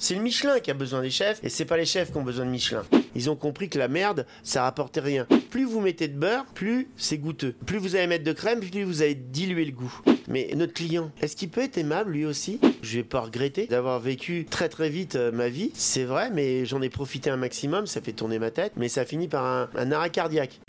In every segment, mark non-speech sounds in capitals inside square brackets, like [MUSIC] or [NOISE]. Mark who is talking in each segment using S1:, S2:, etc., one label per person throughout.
S1: C'est le Michelin qui a besoin des chefs et c'est pas les chefs qui ont besoin de Michelin. Ils ont compris que la merde, ça rapportait rien. Plus vous mettez de beurre, plus c'est goûteux. Plus vous allez mettre de crème, plus vous allez diluer le goût. Mais notre client, est-ce qu'il peut être aimable lui aussi? Je vais pas regretter d'avoir vécu très très vite euh, ma vie, c'est vrai, mais j'en ai profité un maximum, ça fait tourner ma tête, mais ça finit par un, un arrêt cardiaque.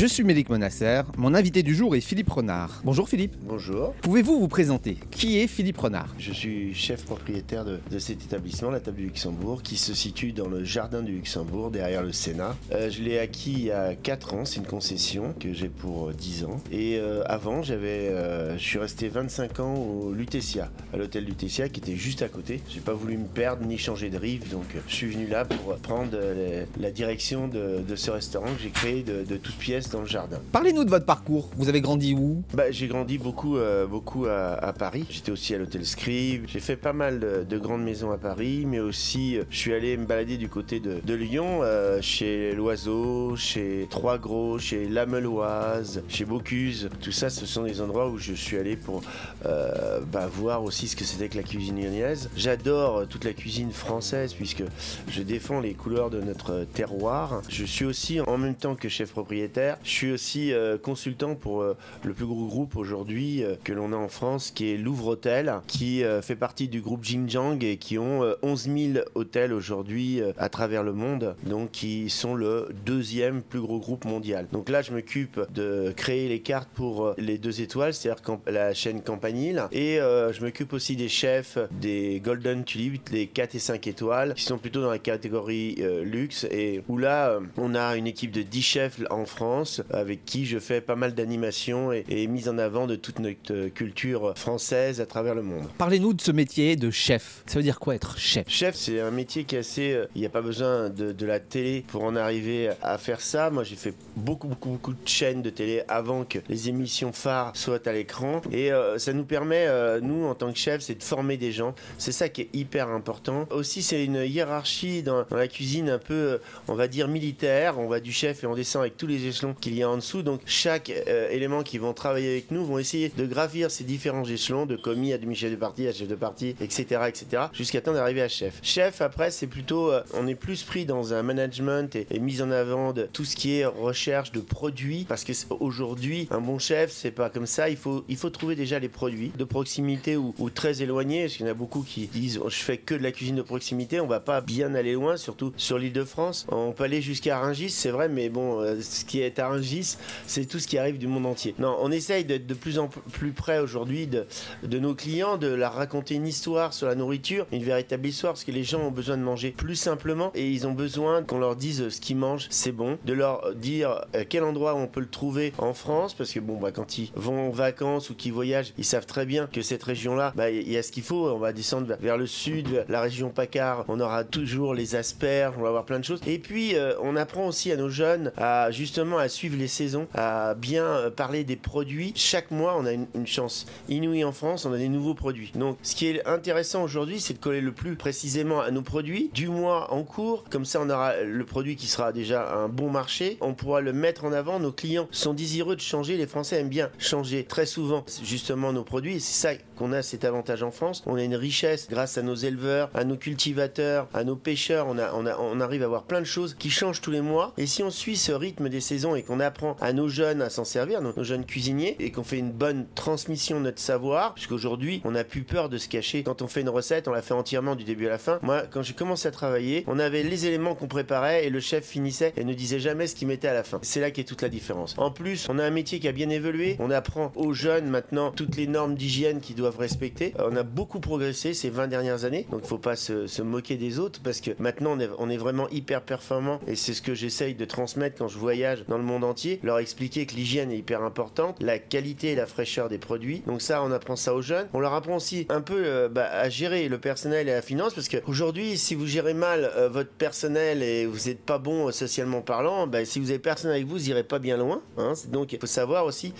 S2: Je suis Mélic Monasser. Mon invité du jour est Philippe Renard. Bonjour Philippe.
S1: Bonjour.
S2: Pouvez-vous vous présenter? Qui est Philippe Renard?
S1: Je suis chef propriétaire de, de, cet établissement, la Table du Luxembourg, qui se situe dans le jardin du Luxembourg, derrière le Sénat. Euh, je l'ai acquis il y a 4 ans, c'est une concession que j'ai pour 10 ans. Et euh, avant, j'avais, euh, je suis resté 25 ans au Lutetia, à l'hôtel Lutetia, qui était juste à côté. J'ai pas voulu me perdre ni changer de rive, donc je suis venu là pour prendre la direction de, de, ce restaurant que j'ai créé de, de toutes dans le jardin.
S2: Parlez-nous de votre parcours. Vous avez grandi où?
S1: Bah, J'ai grandi beaucoup, euh, beaucoup à, à Paris. J'étais aussi à l'hôtel Scribe. J'ai fait pas mal de, de, grandes maisons à Paris, mais aussi euh, je suis allé me balader du côté de, de Lyon, euh, chez L'Oiseau, chez Trois Gros, chez La Meloise, chez Bocuse. Tout ça, ce sont des endroits où je suis allé pour bah, voir aussi ce que c'était que la cuisine lyonnaise. J'adore toute la cuisine française puisque je défends les couleurs de notre terroir. Je suis aussi en même temps que chef propriétaire, je suis aussi euh, consultant pour euh, le plus gros groupe aujourd'hui euh, que l'on a en France, qui est Louvre Hôtel, qui fait partie du groupe Jinjiang et qui ont 11 000 hôtels aujourd'hui à travers le monde, donc qui sont le deuxième plus gros groupe mondial. Donc là, je m'occupe de créer les cartes pour les deux étoiles, c'est-à-dire la chaîne Campanile, et je m'occupe aussi des chefs des Golden Tulip, les 4 et 5 étoiles, qui sont plutôt dans la catégorie luxe, et où là, on a une équipe de 10 chefs en France, avec qui je fais pas mal d'animations et, et, mise en avant de toute notre culture française à travers le monde.
S2: Parlez-nous de ce métier de chef. Ça veut dire quoi être chef?
S1: Chef, c'est un métier qui est assez... Il n'y a pas besoin de, de, la télé pour en arriver à faire ça. Moi, j'ai fait beaucoup, beaucoup, beaucoup de chaînes de télé avant que les émissions phares soient à l'écran. Et euh, ça nous permet, euh, nous, en tant que chef, c'est de former des gens. C'est ça qui est hyper important. Aussi, c'est une hiérarchie dans, dans, la cuisine un peu, on va dire, militaire. On va du chef et on descend avec tous les échelons qu'il y a en dessous. Donc chaque euh, élément qui vont travailler avec nous vont essayer de gravir ces différents échelons de commis à demi-chef de partie, à chef de partie, etc., etc., jusqu'à temps d'arriver à chef. Chef, après, c'est plutôt, euh, on est plus pris dans un management et, mise en avant de tout ce qui est recherche de produits, parce que aujourd'hui, un bon chef, c'est pas comme ça. Il faut, il faut trouver déjà les produits de proximité ou, ou très éloignés, parce qu'il y en a beaucoup qui disent, oh, je fais que de la cuisine de proximité. On va pas bien aller loin, surtout sur l'île de France. On peut aller jusqu'à Rungis, c'est vrai, mais bon, euh, ce qui est c'est tout ce qui arrive du monde entier. Non, on essaye d'être de plus en plus près aujourd'hui de, nos clients, de leur raconter une histoire sur la nourriture, une véritable histoire, parce que les gens ont besoin de manger plus simplement et ils ont besoin qu'on leur dise ce qu'ils mangent, c'est bon, de leur dire à quel endroit on peut le trouver en France, parce que bon, bah, quand ils vont en vacances ou qu'ils voyagent, ils savent très bien que cette région-là, bah, il y a ce qu'il faut. On va descendre vers le sud, la région PACAR, on aura toujours les asperges, on va avoir plein de choses. Et puis, euh, on apprend aussi à nos jeunes à justement suivre les saisons, à bien parler des produits. Chaque mois, on a une, chance inouïe en France, on a des nouveaux produits. Donc, ce qui est intéressant aujourd'hui, c'est de coller le plus précisément à nos produits du mois en cours. Comme ça, on aura le produit qui sera déjà un bon marché. On pourra le mettre en avant. Nos clients sont désireux de changer. Les Français aiment bien changer très souvent, justement, nos produits. C'est ça qu'on a cet avantage en France. On a une richesse grâce à nos éleveurs, à nos cultivateurs, à nos pêcheurs. On, on arrive à avoir plein de choses qui changent tous les mois. Et si on suit ce rythme des saisons et qu'on apprend à nos jeunes à s'en servir, nos, jeunes cuisiniers, et qu'on fait une bonne transmission de notre savoir, puisqu'aujourd'hui, on n'a plus peur de se cacher. Quand on fait une recette, on la fait entièrement du début à la fin. Moi, quand j'ai commencé à travailler, on avait les éléments qu'on préparait et le chef finissait et ne disait jamais ce qu'il mettait à la fin. C'est là qu'est toute la différence. En plus, on a un métier qui a bien évolué. On apprend aux jeunes maintenant toutes les normes d'hygiène qu'ils doivent respecter. On a beaucoup progressé ces 20 dernières années, donc faut pas se, se, moquer des autres parce que maintenant on est, on est vraiment hyper performant et c'est ce que j'essaye de transmettre quand je voyage dans le monde entier, leur expliquer que l'hygiène est hyper importante, la qualité et la fraîcheur des produits. Donc ça, on apprend ça aux jeunes. On leur apprend aussi un peu euh, bah, à gérer le personnel et la finance parce qu'aujourd'hui, si vous gérez mal euh, votre personnel et vous n'êtes pas bon euh, socialement parlant, bah, si vous avez personne avec vous, vous n'irez pas bien loin. Hein. Donc il faut savoir aussi,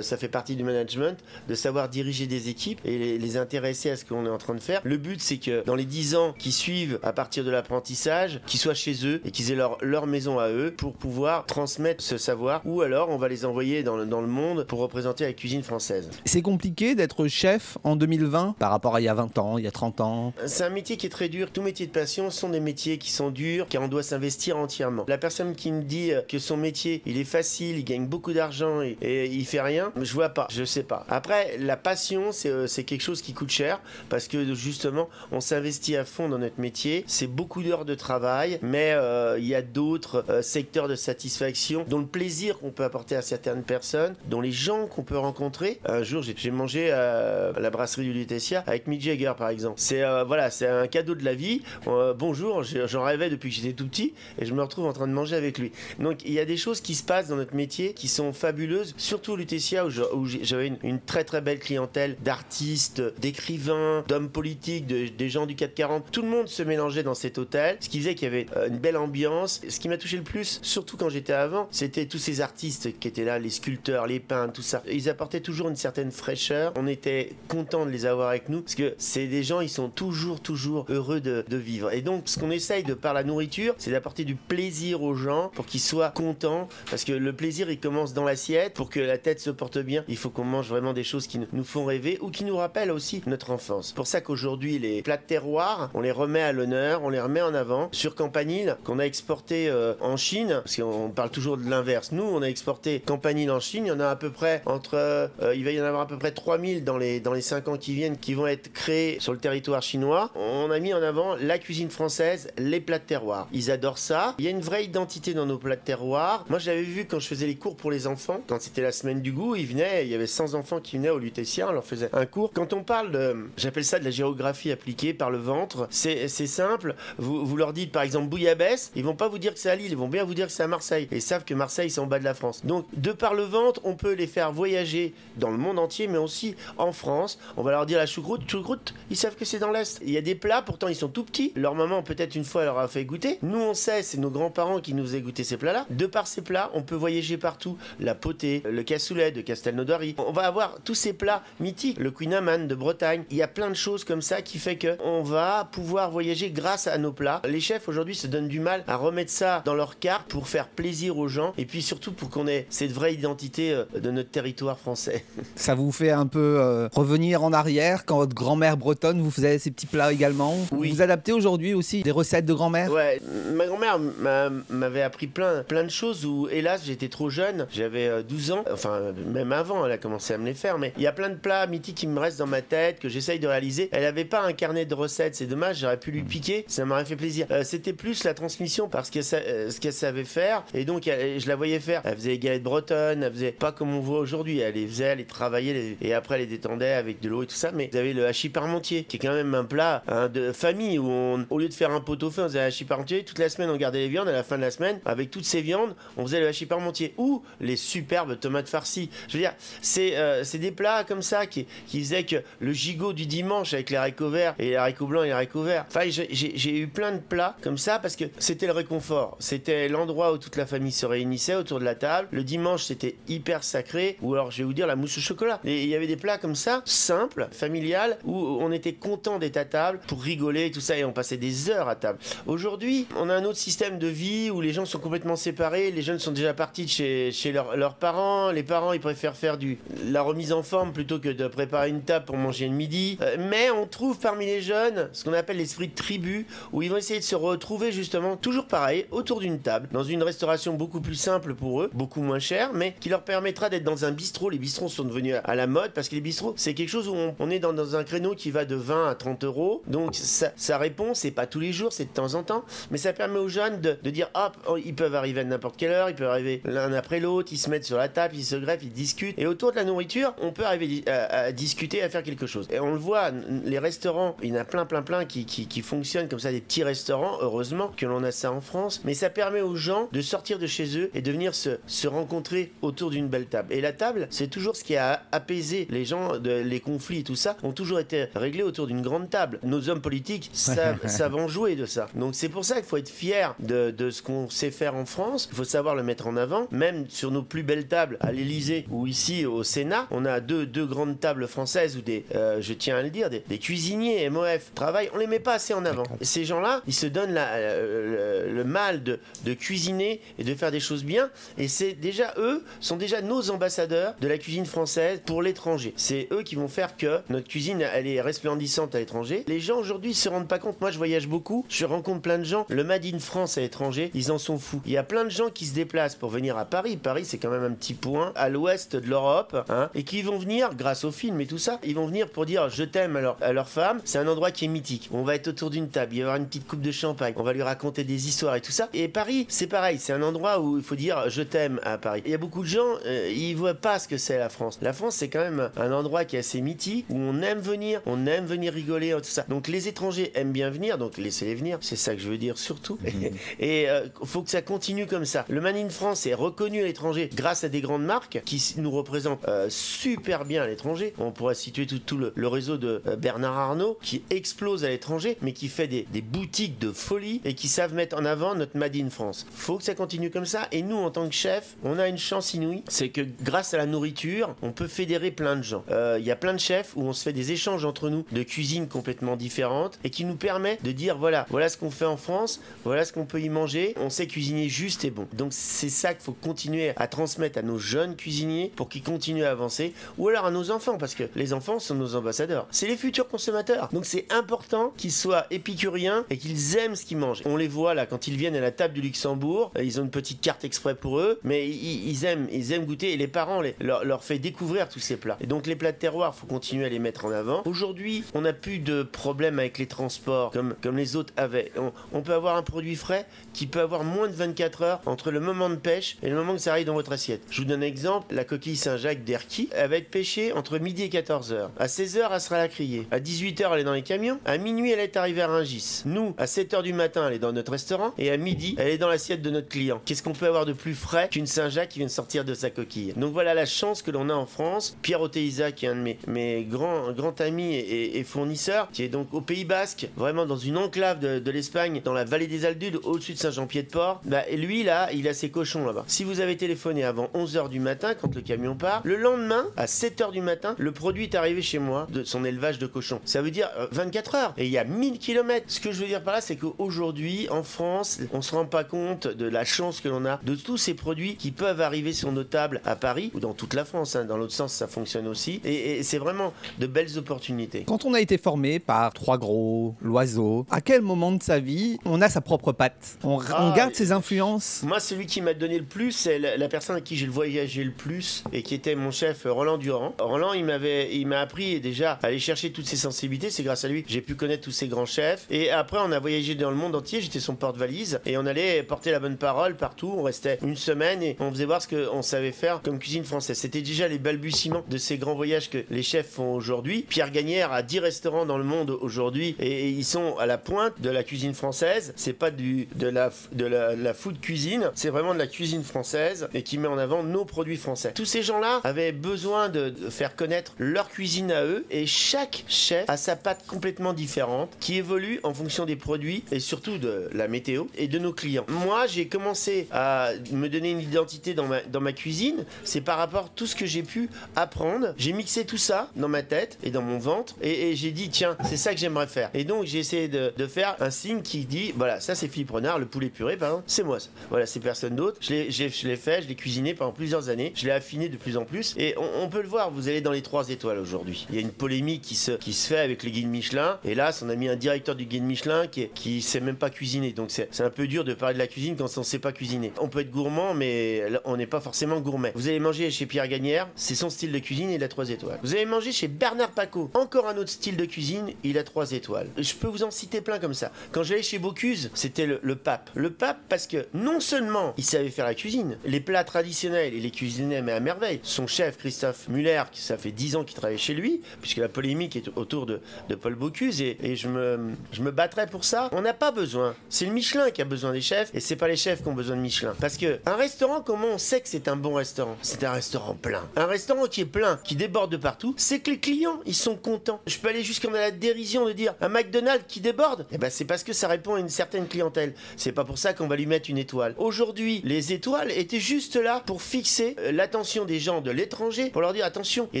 S1: ça fait partie du management, de savoir diriger des équipes et les, les intéresser à ce qu'on est en train de faire. Le but, c'est que dans les 10 ans qui suivent à partir de l'apprentissage, qu'ils soient chez eux et qu'ils aient leur, leur maison à eux pour pouvoir transmettre ce savoir, ou alors on va les envoyer dans le, dans le monde pour représenter la cuisine française.
S2: C'est compliqué d'être chef en 2020 par rapport à il y a 20 ans, il y a 30 ans?
S1: C'est un métier qui est très dur. Tous métiers de passion sont des métiers qui sont durs, car on doit s'investir entièrement. La personne qui me dit euh, que son métier, il est facile, il gagne beaucoup d'argent et, et il fait rien, je vois pas, je sais pas. Après, la passion, c'est euh, quelque chose qui coûte cher, parce que justement, on s'investit à fond dans notre métier. C'est beaucoup d'heures de travail, mais euh, il y a d'autres euh, secteurs de satisfaction, dont le plaisir qu'on peut apporter à certaines personnes, dont les gens qu'on peut rencontrer. Un jour, j'ai mangé euh, à la brasserie du Lutetia avec Mick Jagger, par exemple. C'est euh, voilà, c'est un cadeau de la vie. Euh, bonjour, j'en rêvais depuis que j'étais tout petit et je me retrouve en train de manger avec lui. Donc il y a des choses qui se passent dans notre métier qui sont fabuleuses, surtout Lutetia où j'avais une, très très belle clientèle d'artistes, d'écrivains, d'hommes politiques, de- des gens du 440. Tout le monde se mélangeait dans cet hôtel, ce qui faisait qu'il y avait une belle ambiance. Ce qui m'a touché le plus, surtout quand j'étais avant, c'était tous ces artistes qui étaient là, les sculpteurs, les peintres, tout ça. Ils apportaient toujours une certaine fraîcheur. On était content de les avoir avec nous parce que c'est des gens, ils sont toujours, toujours heureux de, vivre. Et donc, ce qu'on essaye de par la nourriture, c'est d'apporter du plaisir aux gens pour qu'ils soient contents parce que le plaisir, il commence dans l'assiette. Pour que la tête se porte bien, il faut qu'on mange vraiment des choses qui nous font rêver ou qui nous rappellent aussi notre enfance. Pour ça qu'aujourd'hui, les plats de terroir, on les remet à l'honneur, on les remet en avant. Sur Campanile, qu'on a exporté euh, en Chine, parce qu'on parle toujours de l'inverse. Nous, on a exporté Campanile en Chine. Il y en a à peu près entre, euh, il va y en avoir à peu près 3000 dans les, dans les 5 ans qui viennent qui vont être créés sur le territoire chinois. On a mis en avant la cuisine française, les plats de terroir. Ils adorent ça. Il y a une vraie identité dans nos plats de terroir. Moi, j'avais vu quand je faisais les cours pour les enfants, quand c'était la semaine du goût, ils venaient, il y avait 100 enfants qui venaient au Lutétien, on leur faisait un cours. Quand on parle de, j'appelle ça de la géographie appliquée par le ventre, c'est c'est simple. Vous, vous leur dites par exemple bouillabaisse, ils vont pas vous dire que c'est à Lille, ils vont bien vous dire que c'est à Marseille. Et ils savent que Marseille, c'est en bas de la France. Donc, de par le ventre, on peut les faire voyager dans le monde entier, mais aussi en France. On va leur dire la choucroute, choucroute, ils savent que c'est dans l'Est. Il y a des plats, pourtant ils sont tout petits. Leur maman, peut-être une fois, leur a fait goûter. Nous, on sait, c'est nos grands-parents qui nous faisaient goûter ces plats-là. De par ces plats, on peut voyager partout. La potée, le cassoulet de Castelnaudary. On va avoir tous ces plats mythiques. Le Queen de Bretagne. Il y a plein de choses comme ça qui fait que on va pouvoir voyager grâce à nos plats. Les chefs aujourd'hui se donnent du mal à remettre ça dans leur carte pour faire plaisir aux gens et puis surtout pour qu'on ait cette vraie identité euh, de notre territoire français. [LAUGHS]
S2: Ça vous fait un peu euh, revenir en arrière quand votre grand-mère bretonne vous faisait ces petits plats également?
S1: Oui.
S2: Vous adaptez aujourd'hui aussi des recettes de grand-mère?
S1: Ouais, ma grand-mère m'a- m'avait appris plein, plein de choses où, hélas, j'étais trop jeune. J'avais euh, 12 ans, enfin, même avant, elle a commencé à me les faire. Mais il y a plein de plats mythiques qui me restent dans ma tête, que j'essaye de réaliser. Elle avait pas un carnet de recettes, c'est dommage, j'aurais pu lui piquer, ça m'aurait fait plaisir. Euh, C'était plus la transmission parce que ce qu'elle savait faire. Et donc, elle- je la voyais faire. Elle faisait les galettes bretonnes, elle faisait pas comme on voit aujourd'hui. Elle les faisait, elle les travaillait, et après, elle les détendait avec de l'eau et tout ça. Mais vous avez le hachis parmentier, qui est quand même un plat hein, de famille où on, au lieu de faire un pot au feu, on faisait un hachis parmentier. Toute la semaine, on gardait les viandes. À la fin de la semaine, avec toutes ces viandes, on faisait le hachis parmentier ou les superbes tomates farcies. Je veux dire, c'est euh, des plats comme ça qui, qui faisaient que le gigot du dimanche avec les haricots verts et les haricots blancs et les haricots verts. Enfin, j'ai eu plein de plats comme ça parce que c'était le réconfort. C'était l'endroit où toute la famille se réunissait autour de la table. Le dimanche, c'était hyper sacré. Ou alors, je vais vous dire, la mousse au chocolat. Et il y avait des plats comme ça, simples, familiales, où on était content d'être à table pour rigoler et tout ça. Et on passait des heures à table. Aujourd'hui, on a un autre système de vie où les gens sont complètement séparés. Les jeunes sont déjà partis de chez, leurs parents. Les parents, ils préfèrent faire du, la remise en forme plutôt que de préparer une table pour manger le midi. Euh, mais on trouve parmi les jeunes ce qu'on appelle l'esprit de tribu, où ils vont essayer de se retrouver justement, toujours pareil, autour d'une table, dans une restauration beaucoup plus simple pour eux, beaucoup moins chère, mais qui leur permettra d'être dans un bistrot. Les bistrots sont devenus à la mode parce que les bistrots, c'est quelque chose où on, est dans, un créneau qui va de 20 à 30 euros. Donc ça, ça répond, c'est pas tous les jours, c'est de temps en temps, mais ça permet aux jeunes de, de dire hop, oh, ils peuvent arriver à n'importe quelle heure, ils peuvent arriver l'un après l'autre, ils se mettent sur la table, ils se greffent, ils discutent. Et autour de la nourriture, on peut arriver à, discuter, à faire quelque chose. Et on le voit, les restaurants, il y en a plein, plein, plein qui, qui fonctionnent comme ça, des petits restaurants, heureusement que l'on a ça en France, mais ça permet aux gens de sortir de chez eux et de venir se, se rencontrer autour d'une belle table. Et la table, c'est toujours ce qui a apaisé les gens, de, les conflits tout ça, ont toujours été réglés autour d'une grande table. Nos hommes politiques [LAUGHS] savent, savent en jouer de ça. Donc c'est pour ça qu'il faut être fier de, de ce qu'on sait faire en France. Il faut savoir le mettre en avant. Même sur nos plus belles tables à l'Elysée ou ici au Sénat, on a deux, deux grandes tables françaises où des, euh, je tiens à le dire, des, des cuisiniers MOF travaillent. On les met pas assez en avant. Ces gens-là, ils se donnent la- euh, le, le mal de, de cuisiner et de faire des choses bien. Et c'est déjà eux, sont déjà nos ambassadeurs de la cuisine française pour l'étranger. C'est eux qui vont faire que notre cuisine, elle est resplendissante à l'étranger. Les gens aujourd'hui se rendent pas compte. Moi, je voyage beaucoup, je rencontre plein de gens. Le Made in France à l'étranger, ils en sont fous. Il y a plein de gens qui se déplacent pour venir à Paris. Paris, c'est quand même un petit point à l'ouest de l'Europe, hein, et qui vont venir, grâce au film et tout ça, ils vont venir pour dire je t'aime à à leur femme. C'est un endroit qui est mythique. On va être autour d'une table, il va y avoir une petite coupe de champagne, on va lui raconter des histoires et tout ça. Et Paris, c'est pareil, c'est un endroit où il faut dire je t'aime à Paris. Il y a beaucoup de gens, euh, ils voient pas ce que c'est la France. La France, c'est quand même un endroit qui est assez mythique, où on aime venir, on aime venir rigoler, tout ça. Donc les étrangers aiment bien venir, donc laissez-les venir. C'est ça que je veux dire surtout. [LAUGHS] et il euh, faut que ça continue comme ça. Le Man in France est reconnu à l'étranger grâce à des grandes marques qui nous représentent euh, super bien à l'étranger. On pourrait situer tout, le, réseau de euh, Bernard Arnault qui explose à l'étranger, mais qui fait des, boutiques de folie et qui savent mettre en avant notre Made in France. Faut que ça continue comme ça. Et nous, en tant que chef, on a une chance inouïe, c'est que grâce à la nourriture, on peut fédérer plein de gens. Il y a plein de chefs où on se fait des échanges entre nous de cuisines complètement différentes et qui nous permet de dire voilà, voilà ce qu'on fait en France, voilà ce qu'on peut y manger. On sait cuisiner juste et bon. Donc c'est ça qu'il faut continuer à transmettre à nos jeunes cuisiniers pour qu'ils continuent à avancer, ou alors à nos enfants, parce que les enfants sont nos ambassadeurs. C'est les futurs consommateurs. Donc c'est important qu'ils soient épicuriens et qu'ils aiment ce qu'ils mangent. On les voit là quand ils viennent à la table du Luxembourg, euh, ils ont une petite carte exprès pour eux, mais ils, aiment, ils aiment goûter et les parents leur, leur fait découvrir tous ces plats. Et donc les plats de terroir, faut continuer à les mettre en avant. Aujourd'hui, on n'a plus de problème avec les transports comme, comme les autres avaient. On, peut avoir un produit frais qui peut avoir moins de 24 heures entre le moment de pêche et le moment que ça arrive dans votre assiette. Je vous donne un exemple, la coquille Saint-Jacques d'Erquy, elle va être pêchée entre midi et 14 heures. À 16 heures, elle sera à la criée. À 18 heures, elle est dans les camions. À minuit, elle est arrivée à Rungis. Nous, à 7 heures du matin, elle est dans notre restaurant. Et à midi, elle est dans l'assiette de notre client. Qu'est-ce qu'on peut avoir de plus frais qu'une Saint-Jacques qui vient de sortir de sa coquille Donc voilà la chance que l'on a en France. Pierre Oteiza, qui est un de mes, mes grands, grands amis et, fournisseur, qui est donc au Pays Basque, vraiment dans une enclave de, l'Espagne, dans la vallée des Aldudes, au-dessus de Saint-Jean-Pied-de-Port. Bah, et lui, là, il a ses cochons là-bas. Si vous avez téléphoné avant 11h du matin, quand le camion part, le lendemain, à 7h du matin, le produit est arrivé chez moi de son élevage de cochons. Ça veut dire 24 euh, heures. Et il y a 1000 km. Ce que je veux dire par là, c'est qu'aujourd'hui, en France, on se rend pas compte de la chance que l'on a de tous ces produits qui peuvent arriver sur nos tables à Paris ou dans toute la France. Hein. Dans l'autre sens, ça fonctionne aussi. Et, et c'est vraiment de belles opportunités.
S2: Quand on a été formé par Trois Gros, L'Oiseau, à quel moment de sa vie on a sa propre patte? On, ah, garde ses influences?
S1: Moi, celui qui m'a donné le plus, c'est la, personne à qui j'ai voyagé le plus et qui était mon chef Roland Durand. Roland, il m'avait, il m'a appris déjà à aller chercher toutes ses sensibilités. C'est grâce à lui que j'ai pu connaître tous ces grands chefs. Et après, on a voyagé dans le monde entier. J'étais son porte-valise et on allait porter la bonne parole partout. On restait une semaine et on faisait voir ce qu'on savait faire comme cuisine française. C'était déjà les balbutiements de ces grands voyages que les chefs font aujourd'hui. Pierre Gagnère a 10 restaurants dans le monde aujourd'hui et ils sont à la pointe de la cuisine française. C'est pas du, de, la, de la, food cuisine, c'est vraiment de la cuisine française et qui met en avant nos produits français. Tous ces gens-là avaient besoin de, faire connaître leur cuisine à eux et chaque chef a sa pâte complètement différente qui évolue en fonction des produits et surtout de la météo et de nos clients. Moi, j'ai commencé à me donner une identité dans ma, cuisine, c'est par rapport à tout ce que j'ai pu apprendre. J'ai mixé tout ça dans ma tête et dans mon ventre et, j'ai dit tiens, c'est ça que j'aimerais faire. Et donc j'ai essayé de, faire un signe qui dit voilà, ça c'est Philippe Renard, le poulet puré, par exemple, c'est moi ça. Voilà, c'est personne d'autre. Je l'ai fait, je l'ai cuisiné pendant plusieurs années, je l'ai affiné de plus en plus. Et on, peut le voir, vous allez dans les trois étoiles aujourd'hui. Il y a une polémique qui se, fait avec le guide Michelin. Et là, on a mis un directeur du guide Michelin qui, qui sait même pas cuisiner. Donc c'est un peu dur de parler de la cuisine quand on sait pas cuisiner. On peut être gourmand, mais on n'est pas forcément gourmet. Vous allez manger chez Pierre Gagnère, c'est son style de cuisine, il a trois étoiles. Vous allez manger chez Bernard Paco, encore un autre style de cuisine, il a trois étoiles. Je peux vous en citer plein comme ça. Quand j'allais chez Bocuse, c'était le, pape. Le pape parce que non seulement il savait faire la cuisine, les plats traditionnels, et les cuisinait mais à merveille. Son chef, Christophe Muller, qui ça fait dix ans qu'il travaille chez lui, puisque la polémique est autour de, Paul Bocuse, et, je, me, je me battrais pour ça. On n'a pas besoin. C'est le Michelin qui a besoin des chefs, et c'est pas les chefs qui ont besoin de Michelin. Que un restaurant, comment on sait que c'est un bon restaurant? C'est un restaurant plein. Un restaurant qui est plein, qui déborde de partout, c'est que les clients, ils sont contents. Je peux aller jusqu'à la dérision de dire un McDonald's qui déborde, eh ben c'est parce que ça répond à une certaine clientèle. C'est pas pour ça qu'on va lui mettre une étoile. Aujourd'hui, les étoiles étaient juste là pour fixer euh, l'attention des gens de l'étranger, pour leur dire attention, il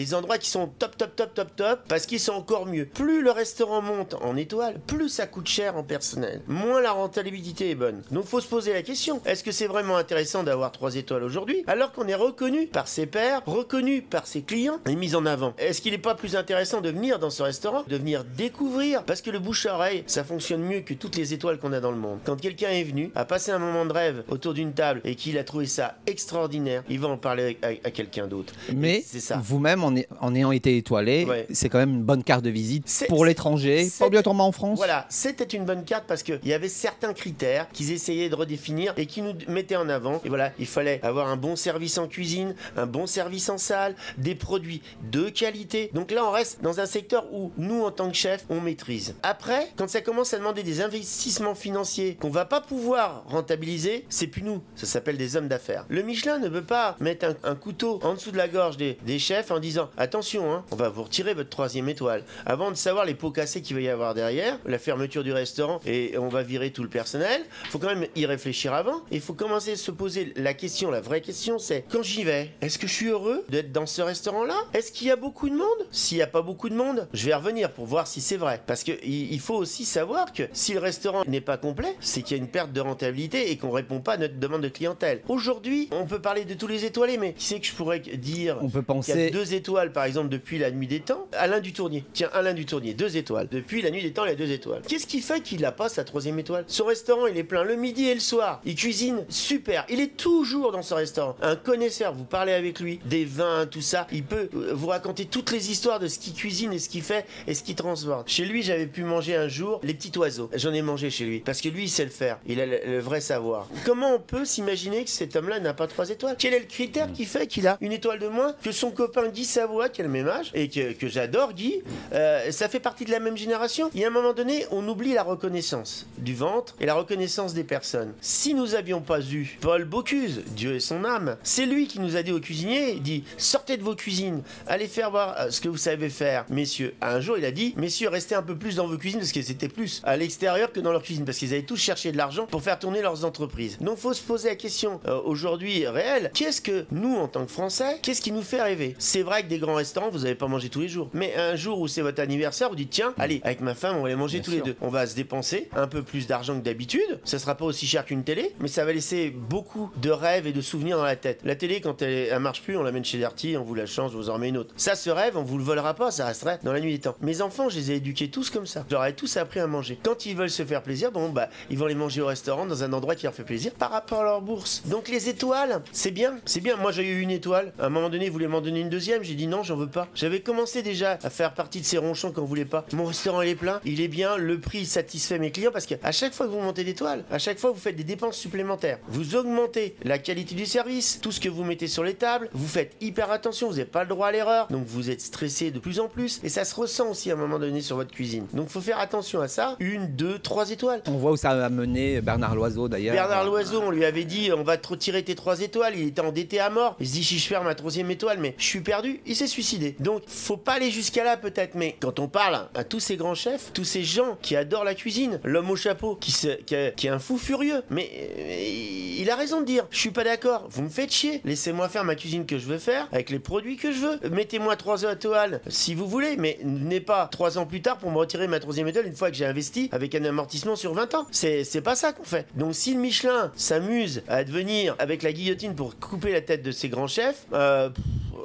S1: y a des endroits qui sont top, top, top, top, top, parce qu'ils sont encore mieux. Plus le restaurant monte en étoiles, plus ça coûte cher en personnel. Moins la rentabilité est bonne. Donc faut se poser la question, est-ce que c'est vraiment extrêmement intéressant d'avoir trois étoiles aujourd'hui, alors qu'on est reconnu par ses pairs, reconnu par ses clients et mis en avant. Est-ce qu'il n'est pas plus intéressant de venir dans ce restaurant, de venir découvrir? Parce que le bouche à oreille, ça fonctionne mieux que toutes les étoiles qu'on a dans le monde. Quand quelqu'un est venu, a passé un moment de rêve autour d'une table et qu'il a trouvé ça extraordinaire, il va en parler à, quelqu'un d'autre.
S2: Mais vous-même, en, en, ayant été étoilé, c'est quand même une bonne carte de visite pour l'étranger, pas obligatoirement en France.
S1: Voilà, c'était une bonne carte parce qu'il y avait certains critères qu'ils essayaient de redéfinir et qui nous mettaient en avant. Et voilà, il fallait avoir un bon service en cuisine, un bon service en salle, des produits de qualité. Donc là, on reste dans un secteur où nous, en tant que chef, on maîtrise. Après, quand ça commence à demander des investissements financiers qu'on va pas pouvoir rentabiliser, c'est plus nous. Ça s'appelle des hommes d'affaires. Le Michelin ne veut pas mettre un, couteau en dessous de la gorge des, chefs en disant attention, hein, on va vous retirer votre troisième étoile. Avant de savoir les pots cassés qu'il va y avoir derrière, la fermeture du restaurant et on va virer tout le personnel, faut quand même y réfléchir avant. Il faut commencer se poser la question, la vraie question, c'est quand j'y vais, est-ce que je suis heureux d'être dans ce restaurant-là? Est-ce qu'il y a beaucoup de monde? S'il n'y a pas beaucoup de monde, je vais revenir pour voir si c'est vrai. Parce qu'il il faut aussi savoir que si le restaurant n'est pas complet, c'est qu'il y a une perte de rentabilité et qu'on répond pas à notre demande de clientèle. Aujourd'hui, on peut parler de tous les étoilés, mais qui c'est que je pourrais dire
S2: On peut penser.
S1: qu'il y a deux étoiles, par exemple, depuis la nuit des temps? Alain du Tournier. Tiens, Alain du Tournier, deux étoiles. Depuis la nuit des temps, il a deux étoiles. Qu'est-ce qui fait qu'il n'a pas sa troisième étoile? Son restaurant, il est plein le midi et le soir. Il cuisine super. Il est toujours dans ce restaurant. Un connaisseur, vous parlez avec lui, des vins, tout ça. Il peut euh, vous raconter toutes les histoires de ce qu'il cuisine et ce qu'il fait et ce qu'il transporte. Chez lui, j'avais pu manger un jour les petits oiseaux. J'en ai mangé chez lui parce que lui, il sait le faire. Il a le, vrai savoir. Comment on peut s'imaginer que cet homme-là n'a pas trois étoiles? Quel est le critère qui fait qu'il a une étoile de moins que son copain Guy Savoie, qui a le même âge et que, que j'adore, Guy? Euh, Ça fait partie de la même génération. Il y a un moment donné, on oublie la reconnaissance du ventre et la reconnaissance des personnes. Si nous avions pas eu Paul Bocuse, Dieu et son âme, c'est lui qui nous a dit aux cuisiniers, il dit sortez de vos cuisines, allez faire voir euh, ce que vous savez faire, messieurs. Un jour, il a dit, messieurs, restez un peu plus dans vos cuisines parce que c'était plus à l'extérieur que dans leur cuisine parce qu'ils avaient tous cherché de l'argent pour faire tourner leurs entreprises. Donc, faut se poser la question euh, aujourd'hui réelle qu'est-ce que nous, en tant que Français, qu'est-ce qui nous fait rêver? C'est vrai que des grands restaurants, vous n'avez pas mangé tous les jours, mais un jour où c'est votre anniversaire, vous dites tiens, allez, avec ma femme, on va les manger tous les deux. On va se dépenser un peu plus d'argent que d'habitude. Ça sera pas aussi cher qu'une télé, mais ça va laisser beaucoup de rêves et de souvenirs dans la tête. La télé, quand elle, marche plus, on l'amène chez Darty, on vous la change, vous en remet une autre. Ça, ce rêve, on vous le volera pas, ça resterait dans la nuit des temps. Mes enfants, je les ai éduqués tous comme ça. J'aurais tous appris à manger. Quand ils veulent se faire plaisir, bon, bah, ils vont les manger au restaurant dans un endroit qui leur fait plaisir par rapport à leur bourse. Donc les étoiles, c'est bien, c'est bien. Moi, j'ai eu une étoile. À un moment donné, ils voulaient m'en donner une deuxième. J'ai dit non, j'en veux pas. J'avais commencé déjà à faire partie de ces ronchons qu'on voulait pas. Mon restaurant, il est plein, il est bien, le prix satisfait mes clients parce qu'à chaque fois que vous montez d'étoiles, à chaque fois, vous faites des dépenses supplémentaires. Augmentez la qualité du service, tout ce que vous mettez sur les tables, vous faites hyper attention, vous n'avez pas le droit à l'erreur, donc vous êtes stressé de plus en plus et ça se ressent aussi à un moment donné sur votre cuisine. Donc faut faire attention à ça. Une, deux, trois étoiles.
S2: On voit où ça a mené Bernard Loiseau d'ailleurs.
S1: Bernard Loiseau, on lui avait dit on va te retirer tes trois étoiles. Il était endetté à mort. Il se dit si je perds ma troisième étoile, mais je suis perdu. Il s'est suicidé. Donc faut pas aller jusqu'à là peut-être, mais quand on parle à tous ces grands chefs, tous ces gens qui adorent la cuisine, l'homme au chapeau qui, qui, est un fou furieux, mais euh, il a raison de dire je suis pas d'accord. Vous me faites chier. Laissez-moi faire ma cuisine que je veux faire avec les produits que je veux. Mettez-moi trois étoiles si vous voulez, mais n'est pas trois ans plus tard pour me retirer ma troisième étoile une fois que j'ai investi avec un amortissement sur 20 ans. C'est pas ça qu'on fait. Donc si le Michelin s'amuse à devenir avec la guillotine pour couper la tête de ses grands chefs, euh,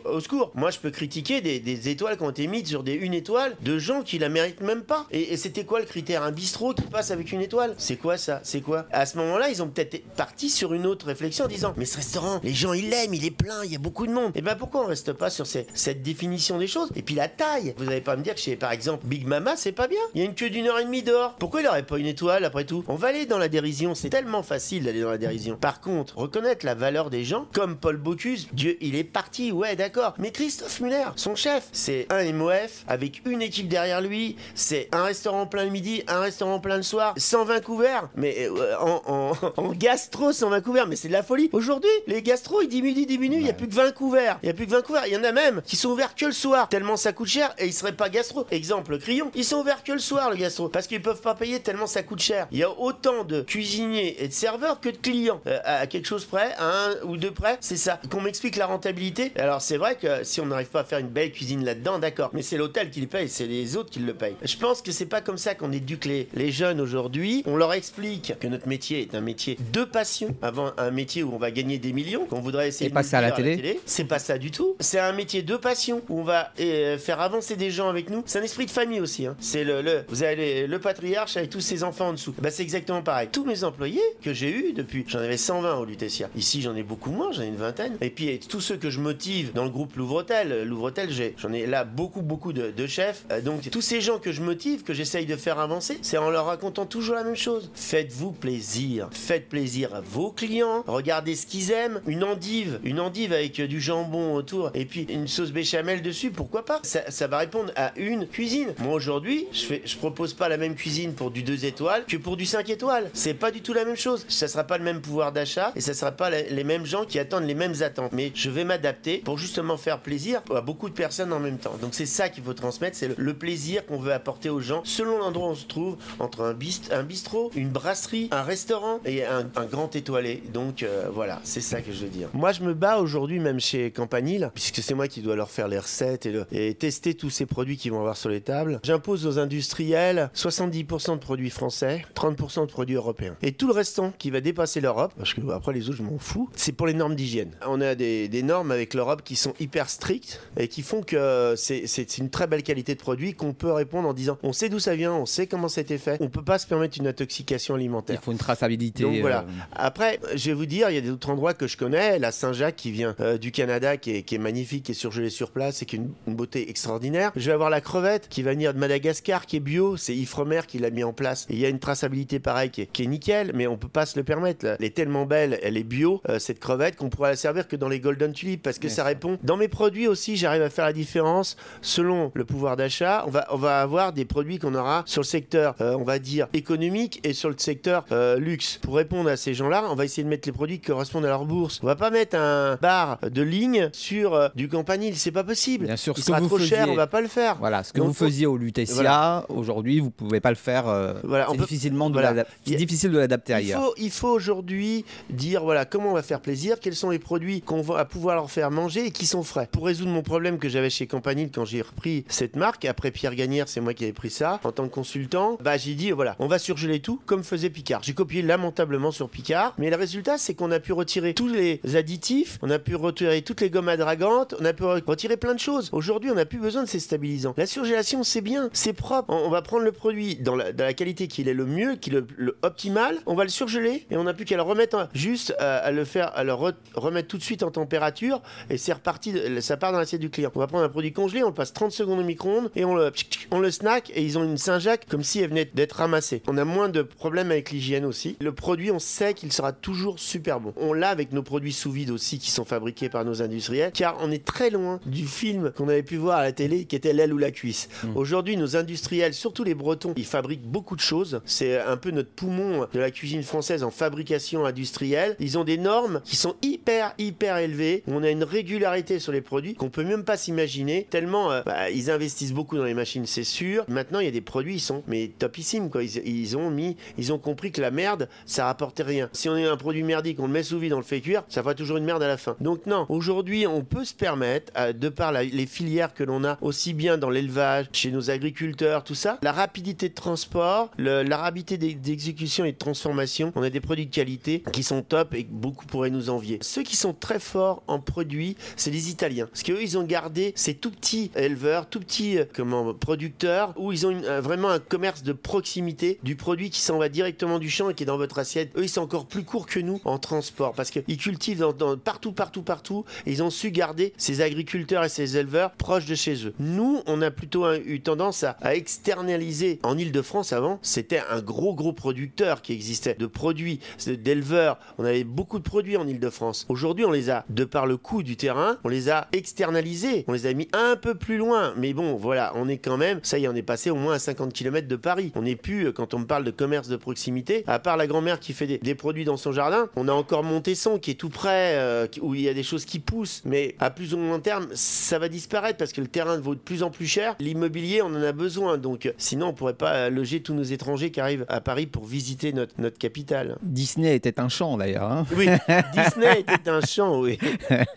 S1: au secours. Moi, je peux critiquer des, étoiles qui ont été mises sur des une étoile de gens qui la méritent même pas. Et, c'était quoi le critère? Un bistrot qui passe avec une étoile? C'est quoi ça? C'est quoi? À ce moment-là, ils ont peut-être parti sur une autre réflexion en disant Mais ce restaurant, les gens ils l'aiment, il est plein, il y a beaucoup de monde. Et ben pourquoi on reste pas sur cette définition des choses? Et puis la taille. Vous n'allez pas me dire que chez par exemple Big Mama, c'est pas bien. Il y a une queue d'une heure et demie dehors. Pourquoi il aurait pas une étoile après tout? On va aller dans la dérision. C'est tellement facile d'aller dans la dérision. Par contre, reconnaître la valeur des gens, comme Paul Bocuse, Dieu, il est parti. Ouais, d'accord. Mais Christophe Muller, son chef, c'est un MOF avec une équipe derrière lui. C'est un restaurant plein le midi, un restaurant plein le soir, 120 couverts. Mais euh, en, en, [LAUGHS] gastro, 120 couverts. Mais c'est de la folie. Aujourd'hui, les gastro, ils diminuent, diminuent. Il y a plus que 20 couverts. Il y a plus que 20 couverts. Il y en a même qui sont ouverts que le soir. Tellement ça coûte cher et ils seraient pas gastro. Exemple, Crillon. Ils sont ouverts que le soir, le gastro. Parce qu'ils peuvent pas payer tellement ça coûte cher. Il y a autant de cuisiniers et de serveurs que de clients. Euh, à quelque chose près, à un ou deux près, c'est ça. Qu'on m'explique la rentabilité. Alors c'est vrai que si on n'arrive pas à faire une belle cuisine là-dedans, d'accord. Mais c'est l'hôtel qui le paye, c'est les autres qui le payent. Je pense que c'est pas comme ça qu'on éduque les, les jeunes aujourd'hui. On leur explique que notre métier est un métier de passion avant un métier où on va gagner des millions, qu'on voudrait essayer de
S2: pas
S1: nous
S2: ça à la télé.
S1: C'est pas ça du tout. C'est un métier de passion où on va euh, faire avancer des gens avec nous. C'est un esprit de famille aussi. hein. C'est le, le- vous avez le patriarche avec tous ses enfants en dessous. Bah, c'est exactement pareil. Tous mes employés que j'ai eu depuis, j'en avais 120 au Lutetia. Ici, j'en ai beaucoup moins, j'en ai une vingtaine. Et puis, et tous ceux que je motive dans le groupe Louvre-Hôtel, Louvre-Hôtel, j'ai- j'en ai là beaucoup, beaucoup de, chefs. Euh, donc, tous ces gens que je motive, que j'essaye de faire avancer, c'est en leur racontant toujours la même chose. Faites-vous plaisir. Faites plaisir à vos clients. Regardez ce qu'ils aiment. Une endive, une endive avec euh, du jambon autour et puis une sauce béchamel dessus, pourquoi pas? Ça, va répondre à une cuisine. Moi, aujourd'hui, je, fais, je propose pas la même cuisine pour du 2 étoiles que pour du 5 étoiles. C'est pas du tout la même chose. Ça sera pas le même pouvoir d'achat et ça sera pas les, mêmes gens qui attendent les mêmes attentes. Mais je vais m'adapter pour justement faire plaisir à beaucoup de personnes en même temps. Donc c'est ça qu'il faut transmettre, c'est le, plaisir qu'on veut apporter aux gens selon l'endroit où on se trouve, entre un, bist- un bistrot, une brasserie, un restaurant et un, grand étoilé. Donc euh, voilà, c'est ça que je veux dire. Moi, je me bats aujourd'hui même chez Campanile, puisque c'est moi qui dois leur faire les recettes et tester tous ces produits qu'ils vont avoir sur les tables. J'impose aux industriels 70% de produits français, 30% de produits européens. Et tout le restant qui va dépasser l'Europe, parce que après les autres, je m'en fous, c'est pour les normes d'hygiène. On a des, des normes avec l'Europe qui sont hyper strictes et qui font que c'est c'est une très belle qualité de produit qu'on peut répondre en disant on sait d'où ça vient, on sait comment ça a été fait, on peut pas se permettre une intoxication
S2: Il
S1: alimentaire.
S2: faut une traçabilité.
S1: Donc voilà.
S2: euh,
S1: Après, je vais vous dire, il y a d'autres endroits que je connais. La Saint-Jacques qui vient euh, du Canada, qui est, qui est magnifique, qui est surgelée sur place et qui a une, une beauté extraordinaire. Je vais avoir la crevette qui va venir de Madagascar, qui est bio. C'est Ifremer qui l'a mis en place. Et il y a une traçabilité pareille qui est, qui est nickel, mais on peut pas se le permettre. là. Elle est tellement belle, elle est bio, euh, cette crevette, qu'on pourra la servir que dans les Golden Tulips parce que
S2: Bien
S1: ça
S2: sûr.
S1: répond. Dans mes produits aussi, j'arrive à faire la différence selon le pouvoir d'achat. On va, on va avoir des produits qu'on aura sur le secteur, euh, on va dire, économique et sur le secteur euh, luxe. Pour répondre à ces gens-là, on va essayer de mettre les produits qui correspondent à leur bourse. On va pas mettre un bar de ligne sur euh, du campanile, c'est pas possible.
S2: Bien sûr,
S1: Il
S2: ce que
S1: sera
S2: vous
S1: trop cher, on va pas le faire.
S2: Voilà, ce que
S1: Donc,
S2: vous faisiez au Lutetia,
S1: Voilà.
S2: aujourd'hui, vous pouvez pas le faire.
S1: Voilà,
S2: c'est
S1: peut-
S2: difficilement de
S1: voilà.
S2: l'adap- c'est
S1: Il y a-
S2: difficile de l'adapter
S1: Il
S2: ailleurs.
S1: faut, il faut aujourd'hui dire voilà comment on va faire plaisir, quels sont les produits qu'on va pouvoir leur faire manger et qui sont frais. Pour résoudre mon problème que j'avais chez Campanile quand j'ai repris cette marque, après Pierre Gagnère, c'est moi qui avais pris ça en tant que consultant, bah j'ai dit voilà, on va surgeler tout comme faisait Picard. J'ai copié lamentablement sur Picard, mais le résultat c'est qu'on a pu retirer tous les additifs, on a pu retirer toutes les gommes adragantes, on a pu retirer plein de choses. Aujourd'hui, on n'a plus besoin de ces stabilisants. La surgélation, c'est bien, c'est propre. On, va prendre le produit dans la, qualité qui est le mieux, qui est le, optimal, on va le surgeler et on n'a plus qu'à le remettre en- juste à, à le faire, à le re- remettre tout de suite en température et c'est reparti, de- ça part dans l'assiette du client. On va prendre un produit congelé, on le passe 30 secondes au micro-ondes et on le, on le snack et ils ont une Saint-Jacques comme si elle venait d'être ramassée. On a moins de problèmes avec l'hygiène aussi. Le produit, on sait qu'il sera toujours super bon. On l'a avec nos produits sous vide aussi qui sont fabriqués par nos industriels car on est très loin du film qu'on avait pu voir à la télé qui était l'aile ou la cuisse. Aujourd'hui, nos industriels, surtout les Bretons, ils fabriquent beaucoup de choses. C'est un peu notre poumon de la cuisine française en fabrication industrielle. Ils ont des normes qui sont hyper, hyper élevées. On a une régularité sur les produits qu'on peut même pas s'imaginer. Tellement euh, bah, ils investissent beaucoup dans les machines, c'est sûr. Maintenant, il y a des produits, ils sont mais topissimes quoi. Ils, ils ont mis, ils ont compris que la merde, ça rapportait rien. Si on a un produit merdique, on le met sous vide, on le fait cuire, ça fera toujours une merde à la fin. Donc non, aujourd'hui, on peut se permettre, euh, de par les filières que l'on a, aussi bien dans l'élevage, chez nos agriculteurs, tout ça, la rapidité de transport, la rapidité d'e- d'exécution et de transformation, on a des produits de qualité qui sont top et beaucoup pourraient nous envier. Ceux qui sont très forts en produits, c'est les Italiens. Parce qu'eux, ils ont gardé ces tout petits éleveurs, tout petits euh, comment, producteurs, où ils ont euh, vraiment un commerce de proximité du produit qui s'en va directement du champ et qui est dans votre assiette. Eux, ils sont encore plus courts que nous en transport parce qu'ils cultivent partout, partout, partout. Et ils ont su garder ces agriculteurs et ces éleveurs proches de chez eux. Nous, on a plutôt eu tendance à, à externaliser. En Ile-de-France, avant, c'était un gros, gros producteur qui existait de produits, d'éleveurs. On avait beaucoup de produits en Ile-de-France. Aujourd'hui, on les a, de par le coût du terrain, on les a externalisés. On les a mis un peu plus loin. Mais bon, voilà, on est quand même, ça y est, on est passé au moins à 50 km de Paris. On n'est plus, euh, quand on me parle de commerce de proximité, à part la grand-mère qui fait des, des produits dans son jardin, on a encore Montesson qui est tout près, euh, où il y a des choses qui poussent. Mais à plus ou moins terme, ça va disparaître parce que le terrain vaut de plus en plus cher. L'immobilier, on en a besoin. Donc, euh, sinon, on pourrait pas loger tous nos étrangers qui arrivent à Paris pour visiter notre, notre capitale.
S2: Disney était un champ d'ailleurs. hein.
S1: Oui, [LAUGHS] Disney était un champ, oui.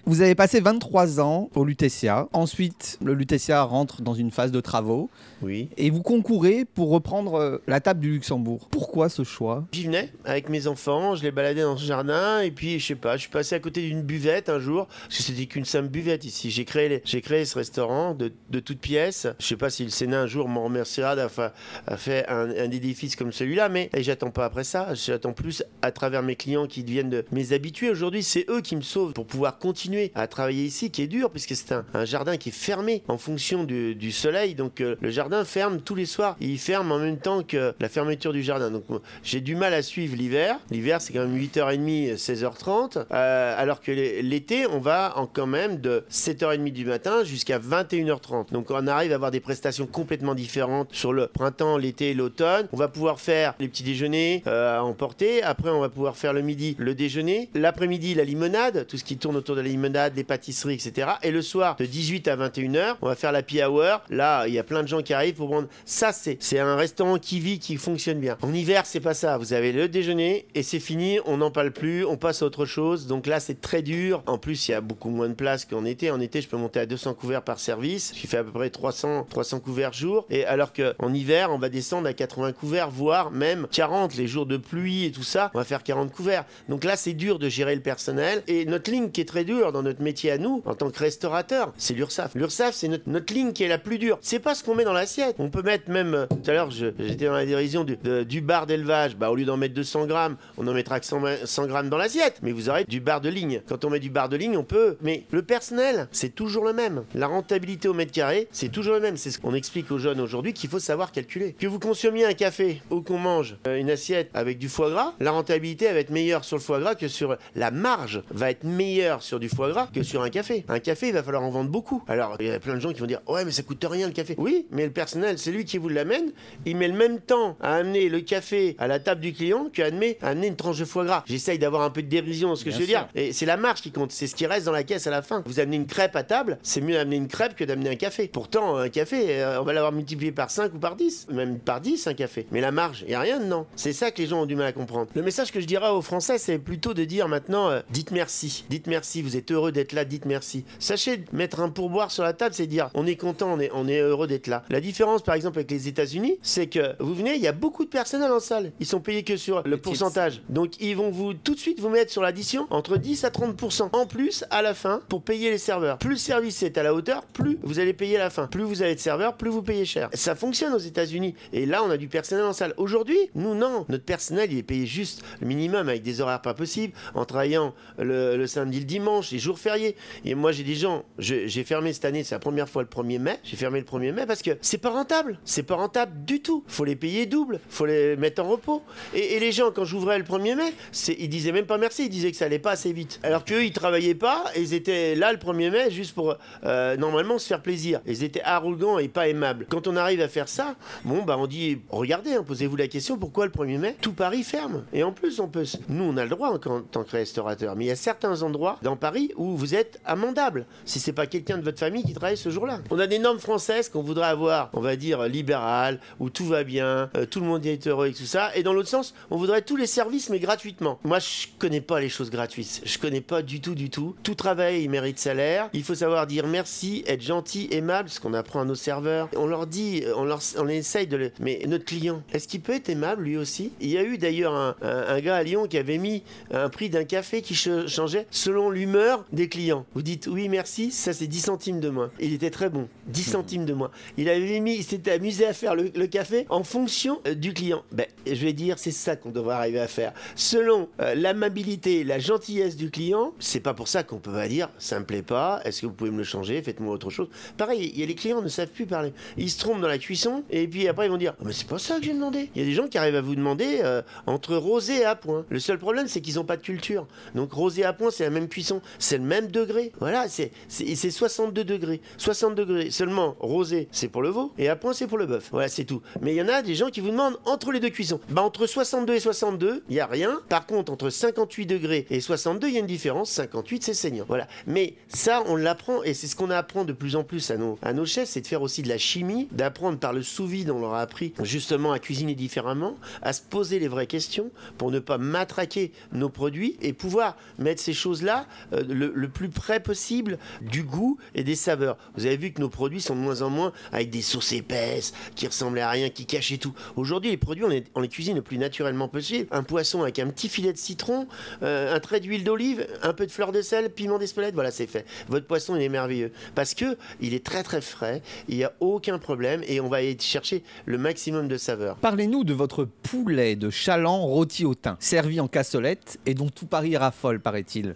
S2: Vous avez passé 23 ans au Lutetia. Ensuite, le Lutetia rentre dans une phase de travaux.
S1: Oui.
S2: Et vous concourez pour reprendre euh, la table du Luxembourg. Pourquoi ce choix?
S1: J'y venais avec mes enfants, je les baladais dans ce jardin et puis je sais pas, je suis passé à côté d'une buvette un jour, parce que c'était qu'une simple buvette ici. J'ai créé, les- j'ai créé ce restaurant de, de toutes pièces. Je sais pas si le Sénat un jour m'en remerciera d'avoir fait un, un édifice comme celui-là, mais et j'attends pas après ça. J'attends plus à travers mes clients qui deviennent de mes habitués. Aujourd'hui, c'est eux qui me sauvent pour pouvoir continuer à travailler ici, qui est dur, puisque c'est un, jardin qui est fermé en fonction du, soleil. Donc euh, le jardin ferme tous les soirs. Il ferme en même temps que la fermeture du jardin. Donc moi, j'ai du mal à suivre l'hiver. L'hiver, c'est quand même 8h30, 16h30. euh, alors que l'é- l'été, on va en quand même de 7h30 du matin jusqu'à 21h30. Donc on arrive à avoir des prestations complètement différentes sur le printemps, l'été et l'automne. On va pouvoir faire les petits déjeuners euh, à emporter. Après, on va pouvoir faire le midi le déjeuner. L'après-midi, la limonade, tout ce qui tourne autour de la limonade, les pâtisseries, etc. Et le soir, de 18 à 21h, on va faire la happy hour. Là, il y a plein de gens qui arrivent pour prendre. Ça, c'est c'est un restaurant qui vit, qui fonctionne bien. En hiver, c'est pas ça. Vous avez le déjeuner et c'est fini. On n'en parle plus. On passe à autre chose. Donc là, c'est très dur. En plus, il y a beaucoup moins de place qu'en été. En été, je peux monter à 200 couverts par service. Je fais à peu près 300, 300 couverts jour. Et alors qu'en hiver, on va descendre à 80 couverts, voire même 40 les jours de pluie et tout ça. On va faire 40 couverts. Donc là, c'est dur de gérer le personnel. Et notre ligne qui est très dure dans notre métier nous, en tant que restaurateur, c'est l'URSAF. L'URSAF, c'est notre, ligne qui est la plus dure. C'est pas ce qu'on met dans l'assiette. On peut mettre même. euh, Tout à l'heure, j'étais dans la dérision du, du bar d'élevage. Bah, au lieu d'en mettre 200 grammes, on en mettra que 100, 100 grammes dans l'assiette. Mais vous aurez du bar de ligne. Quand on met du bar de ligne, on peut. Mais le personnel, c'est toujours le même. La rentabilité au mètre carré, c'est toujours le même. C'est ce qu'on explique aux jeunes aujourd'hui qu'il faut savoir calculer. Que vous consommiez un café ou qu'on mange euh, une assiette avec du foie gras, la rentabilité elle va être meilleure sur le foie gras que sur la marge va être meilleure sur du foie gras que sur un café. Un café, il va falloir en vendre beaucoup. Alors, il y a plein de gens qui vont dire Ouais, mais ça coûte rien le café. Oui, mais le personnel, c'est lui qui vous l'amène. Il met le même temps à amener le café à la table du client qu'à amener, une tranche de foie gras. J'essaye d'avoir un peu de dérision dans ce que
S2: Bien
S1: je veux
S2: sûr.
S1: dire. Et c'est la marge qui compte. C'est ce qui reste dans la caisse à la fin. Vous amenez une crêpe à table, c'est mieux d'amener une crêpe que d'amener un café. Pourtant, un café, euh, on va l'avoir multiplié par 5 ou par 10. Même par 10, un café. Mais la marge, il n'y a rien dedans. C'est ça que les gens ont du mal à comprendre. Le message que je dirais aux Français, c'est plutôt de dire maintenant, euh, dites merci. Dites merci. Vous êtes heureux d'être là, dites merci. Sachez mettre un pourboire sur la table, c'est dire on est content, on est, on est heureux d'être là. La différence, par exemple, avec les États-Unis, c'est que vous venez, il y a beaucoup de personnel en salle. Ils sont payés que sur le pourcentage. Donc ils vont vous tout de suite vous mettre sur l'addition entre 10 à 30% en plus à la fin pour payer les serveurs. Plus le service est à la hauteur, plus vous allez payer à la fin. Plus vous avez de serveurs, plus vous payez cher. Ça fonctionne aux États-Unis. Et là, on a du personnel en salle. Aujourd'hui, nous, non. Notre personnel, il est payé juste le minimum avec des horaires pas possibles, en travaillant le, le samedi, le dimanche, les jours fériés. Et moi, j'ai des gens, je- j'ai fermé cette année, c'est la première fois le 1er mai. J'ai fermé le 1er mai parce que c'est pas rentable. C'est pas rentable du tout. Faut les payer double. Faut les mettre en repos. Et, les gens, quand j'ouvrais le 1er mai, ils disaient même pas merci. Ils disaient que ça allait pas assez vite. Alors qu'eux, ils travaillaient pas ils étaient là le 1er mai juste pour euh, normalement se faire plaisir. Ils étaient arrogants et pas aimables. Quand on arrive à faire ça, bon, bah on dit regardez, hein, posez-vous la question pourquoi le 1er mai? Tout Paris ferme Et en plus, on peut. Nous, on a le droit en tant que restaurateur. Mais il y a certains endroits dans Paris où vous êtes amendable si c'est pas quelqu'un de votre famille qui travaille ce jour-là. On a des normes françaises qu'on voudrait avoir, on va dire libérales, où tout va bien, euh, tout le monde est heureux et tout ça. Et dans l'autre sens, on voudrait tous les services mais gratuitement. Moi, je connais pas les choses gratuites. Je connais pas du tout, du tout. Tout travail, il mérite salaire. Il faut savoir dire merci, être gentil, aimable, ce qu'on apprend à nos serveurs. On leur dit, on leur, on essaye de le. Mais notre client, est-ce qu'il peut être aimable lui aussi? Il y a eu d'ailleurs un, gars à Lyon qui avait mis un prix d'un café qui ch- changeait selon l'humeur des clients. Vous dites oui, merci, ça c'est 10 centimes de moins. Il était très bon, 10 centimes de moins. Il avait mis, il s'était amusé à faire le, le café en fonction euh, du client. Ben, je vais dire, c'est ça qu'on devrait arriver à faire. Selon euh, l'amabilité, la gentillesse du client, c'est pas pour ça qu'on peut pas dire ça me plaît pas, est-ce que vous pouvez me le changer, faites-moi autre chose. Pareil, il y a les clients ne savent plus parler. Ils se trompent dans la cuisson et puis après ils vont dire Ah, mais c'est pas ça que j'ai demandé. Il y a des gens qui arrivent à vous demander euh, entre rosé et à point. Le seul problème c'est qu'ils ont pas de culture. Donc rosé à point c'est la même cuisson, c'est le même degré. Voilà, c'est c'est c'est 62 degrés. 60 degrés seulement rosé c'est pour le veau et à point c'est pour le bœuf. Voilà, c'est tout. Mais il y en a des gens qui vous demandent entre les deux cuissons. Bah entre 62 et 62, il y a rien. Par contre entre 58 degrés et 62, il y a une différence. 58 c'est saignant. Voilà. Mais ça on l'apprend et c'est ce qu'on apprend de plus en plus à nos à nos chefs, c'est de faire aussi de la chimie, d'apprendre par le sous-vide, on leur a appris justement à cuisiner différemment, à se poser les vraies questions pour ne pas matraquer nos produits et pouvoir mettre ces choses-là euh, le, le plus près possible du goût et des saveurs. Vous avez vu que nos produits sont de moins en moins avec des sauces épaisses qui ressemblaient à rien, qui cachaient tout. Aujourd'hui, les produits, on les, on les, cuisine le plus naturellement possible. Un poisson avec un petit filet de citron, euh, un trait d'huile d'olive, un peu de fleur de sel, piment d'espelette, voilà, c'est fait. Votre poisson, il est merveilleux parce que il est très très frais, il n'y a aucun problème et on va aller chercher le maximum de saveurs.
S2: Parlez-nous de votre poulet de chaland rôti au thym, servi en cassolette et dont tout Paris raffole, paraît-il.